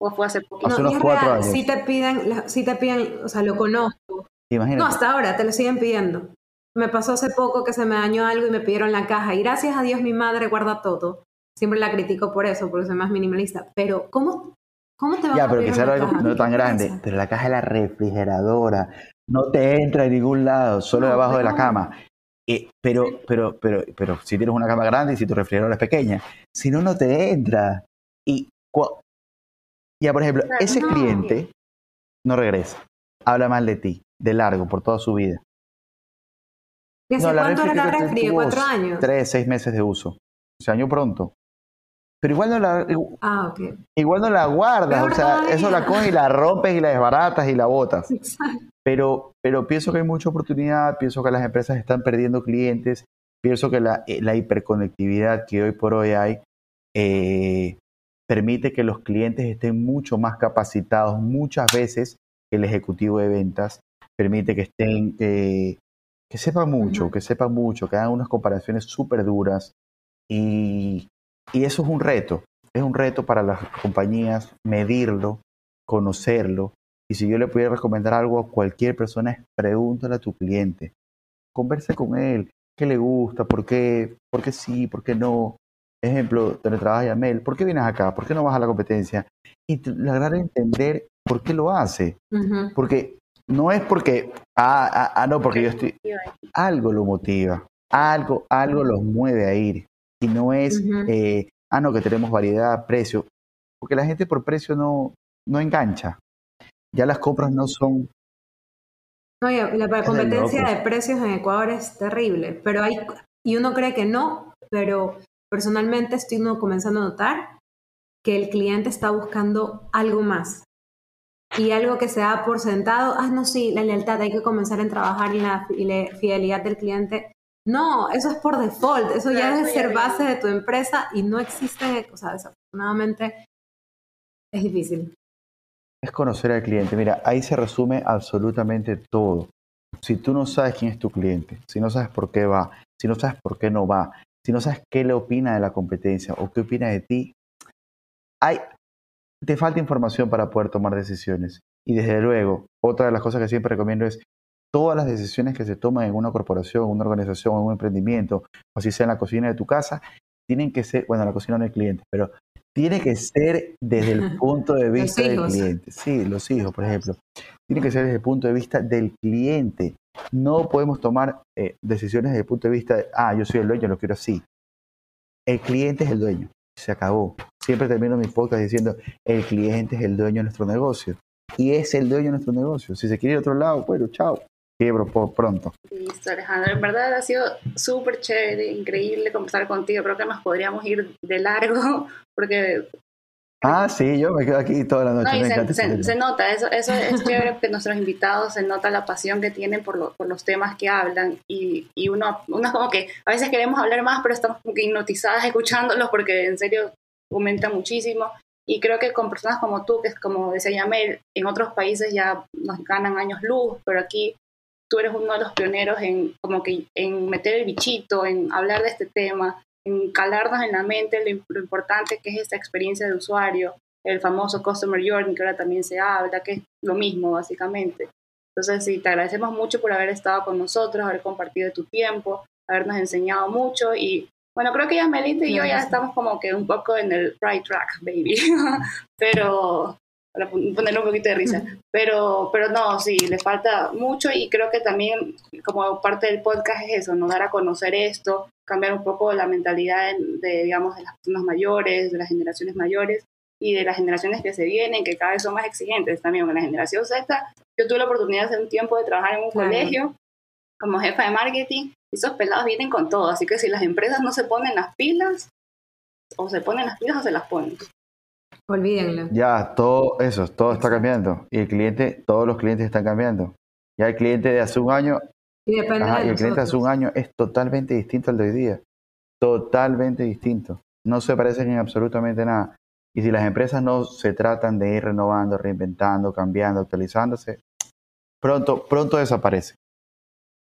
Speaker 4: ¿O fue hace poquito?
Speaker 3: Hace unos 4 años. Si te piden, si te piden, o sea, lo conozco. Imagínate. No, hasta ahora te lo siguen pidiendo. Me pasó hace poco que se me dañó algo y me pidieron la caja. Y gracias a Dios mi madre guarda todo. Siempre la critico por eso, porque soy más minimalista. Pero, ¿cómo, cómo te va
Speaker 2: ya, a pero que sea algo no tan grande. Pero la caja de la refrigeradora no te entra en ningún lado, solo debajo de la cama. Eh, pero, pero, pero, pero si tienes una cama grande y si tu refrigerador es pequeña, si no, no te entra. Y ya, por ejemplo, ese cliente no regresa, habla mal de ti, de largo, por toda su vida.
Speaker 3: ¿Y hace cuánto era la refri? ¿Cuatro años?
Speaker 2: Tres, seis meses de uso. Se año pronto. Pero igual no la,
Speaker 3: ah, okay.
Speaker 2: igual no la guardas, o sea, eso la coges y la rompes y la desbaratas y la botas. [laughs] Exacto. Pero, pero pienso que hay mucha oportunidad, pienso que las empresas están perdiendo clientes, pienso que la, eh, la hiperconectividad que hoy por hoy hay eh, permite que los clientes estén mucho más capacitados muchas veces que el ejecutivo de ventas, permite que estén, que sepan mucho, que sepan mucho, que hagan unas comparaciones súper duras y, y eso es un reto, es un reto para las compañías medirlo, conocerlo y si yo le pudiera recomendar algo a cualquier persona, es pregúntale a tu cliente. Converse con él. ¿Qué le gusta? ¿Por qué? ¿Por qué sí? ¿Por qué no? Ejemplo, trabaja Yamel. ¿Por qué vienes acá? ¿Por qué no vas a la competencia? Y lograr entender por qué lo hace. Porque no es porque, ah, ah, ah, no, porque yo estoy... Algo lo motiva. Algo, algo los mueve a ir. Y no es, eh, ah, no, que tenemos variedad, precio. Porque la gente por precio no, no engancha. Ya las compras no son...
Speaker 3: No, la competencia de precios en Ecuador es terrible, pero hay, y uno cree que no, pero personalmente estoy comenzando a notar que el cliente está buscando algo más. Y algo que se da por sentado, ah, no, sí, la lealtad, hay que comenzar en trabajar en la, fidelidad del cliente. No, eso es por default, eso ya debe ser base de tu empresa y no existe, o sea, desafortunadamente es difícil
Speaker 2: es conocer al cliente. Mira, ahí se resume absolutamente todo. Si tú no sabes quién es tu cliente, si no sabes por qué va, si no sabes por qué no va, si no sabes qué le opina de la competencia o qué opina de ti, hay, te falta información para poder tomar decisiones. Y desde luego, otra de las cosas que siempre recomiendo es todas las decisiones que se toman en una corporación, una organización, un emprendimiento, o si sea en la cocina de tu casa, tienen que ser, bueno, la cocina no hay cliente, pero tiene que ser desde el [laughs] punto de vista del cliente. Sí, los hijos, por ejemplo. Tiene que ser desde el punto de vista del cliente. No podemos tomar eh, decisiones desde el punto de vista de, ah, yo soy el dueño, lo quiero así. El cliente es el dueño. se acabó. Siempre termino mi podcast diciendo, el cliente es el dueño de nuestro negocio. Y es el dueño de nuestro negocio. Si se quiere ir a otro lado, bueno, chao. Quiebro por pronto.
Speaker 1: Listo, Alejandro. En verdad ha sido súper chévere, increíble conversar contigo. Creo que nos podríamos ir de largo [laughs] porque
Speaker 2: Ah, sí, yo me quedo aquí toda la noche.
Speaker 1: No, se, se- se nota, eso, eso es chévere que nuestros invitados se nota la pasión que tienen por, lo- por los temas que hablan y, y uno, uno como que a veces queremos hablar más, pero estamos como que hipnotizadas [laughs] escuchándolos porque en serio aumenta muchísimo. Y creo que con personas como tú, que es como decía Yamel, en otros países ya nos ganan años luz, pero aquí tú eres uno de los pioneros en como que en meter el bichito, en hablar de este tema, en calarnos en la mente lo, lo importante que es esta experiencia de usuario, el famoso Customer Journey, que ahora también se habla, que es lo mismo básicamente. Entonces, sí, te agradecemos mucho por haber estado con nosotros, haber compartido tu tiempo, habernos enseñado mucho y bueno, creo que ya Melinda y yo ya estamos como que un poco en el right track, baby. [laughs] pero, para pon- ponerle un poquito de risa. Pero, pero no, sí, le falta mucho y creo que también como parte del podcast es eso, ¿no? dar a conocer esto, cambiar un poco la mentalidad de, de, digamos, de las personas mayores, de las generaciones mayores y de las generaciones que se vienen, que cada vez son más exigentes también. Con la generación Z, yo tuve la oportunidad hace un tiempo de trabajar en un
Speaker 3: Claro.
Speaker 1: colegio como jefa de marketing y esos pelados vienen con todo, así que si las empresas no se ponen las pilas, o se ponen las pilas o se las ponen.
Speaker 3: Olvídenlo.
Speaker 2: Ya, todo eso, todo está cambiando. Y el cliente, todos los clientes están cambiando. Ya el cliente de hace un año,
Speaker 3: Y depende
Speaker 2: ajá,
Speaker 3: de
Speaker 2: y el cliente de hace un año es totalmente distinto al de hoy día. Totalmente distinto. No se parecen en absolutamente nada. Y si las empresas no se tratan de ir renovando, reinventando, cambiando, actualizándose, pronto, pronto desaparece.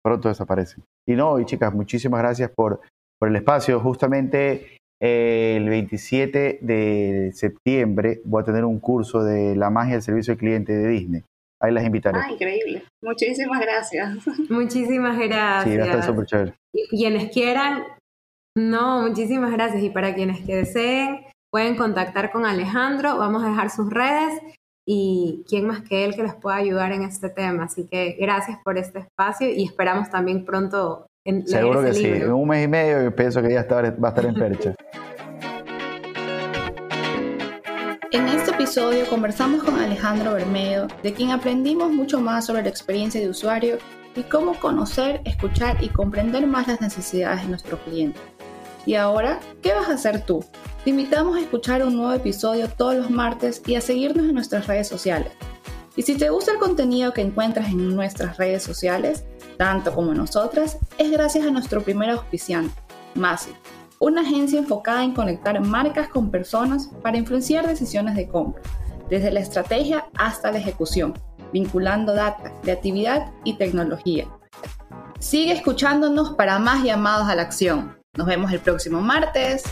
Speaker 2: Pronto desaparece. Y no, y chicas, muchísimas gracias por, por el espacio. Justamente el 27 de septiembre voy a tener un curso de la magia del servicio al cliente de Disney. Ahí las invitaré.
Speaker 1: Ah, increíble. Muchísimas gracias. [laughs]
Speaker 3: Muchísimas gracias.
Speaker 2: sí, va a estar súper chévere.
Speaker 3: Y quienes quieran, no, muchísimas gracias. Y para quienes que deseen, pueden contactar con Alejandro. Vamos a dejar sus redes y quién más que él que les pueda ayudar en este tema. Así que gracias por este espacio y esperamos también pronto en,
Speaker 2: Seguro que sí. En un mes y medio yo pienso que ya está- va a estar en percha.
Speaker 5: En este episodio conversamos con Alejandro Bermedo, de quien aprendimos mucho más sobre la experiencia de usuario y cómo conocer, escuchar y comprender más las necesidades de nuestro cliente. Y ahora, ¿qué vas a hacer tú? Te invitamos a escuchar un nuevo episodio todos los martes y a seguirnos en nuestras redes sociales. Y si te gusta el contenido que encuentras en nuestras redes sociales, tanto como nosotras, es gracias a nuestro primer auspiciante, Masi, una agencia enfocada en conectar marcas con personas para influenciar decisiones de compra, desde la estrategia hasta la ejecución, vinculando data, creatividad y tecnología. Sigue escuchándonos para más llamados a la acción. Nos vemos el próximo martes.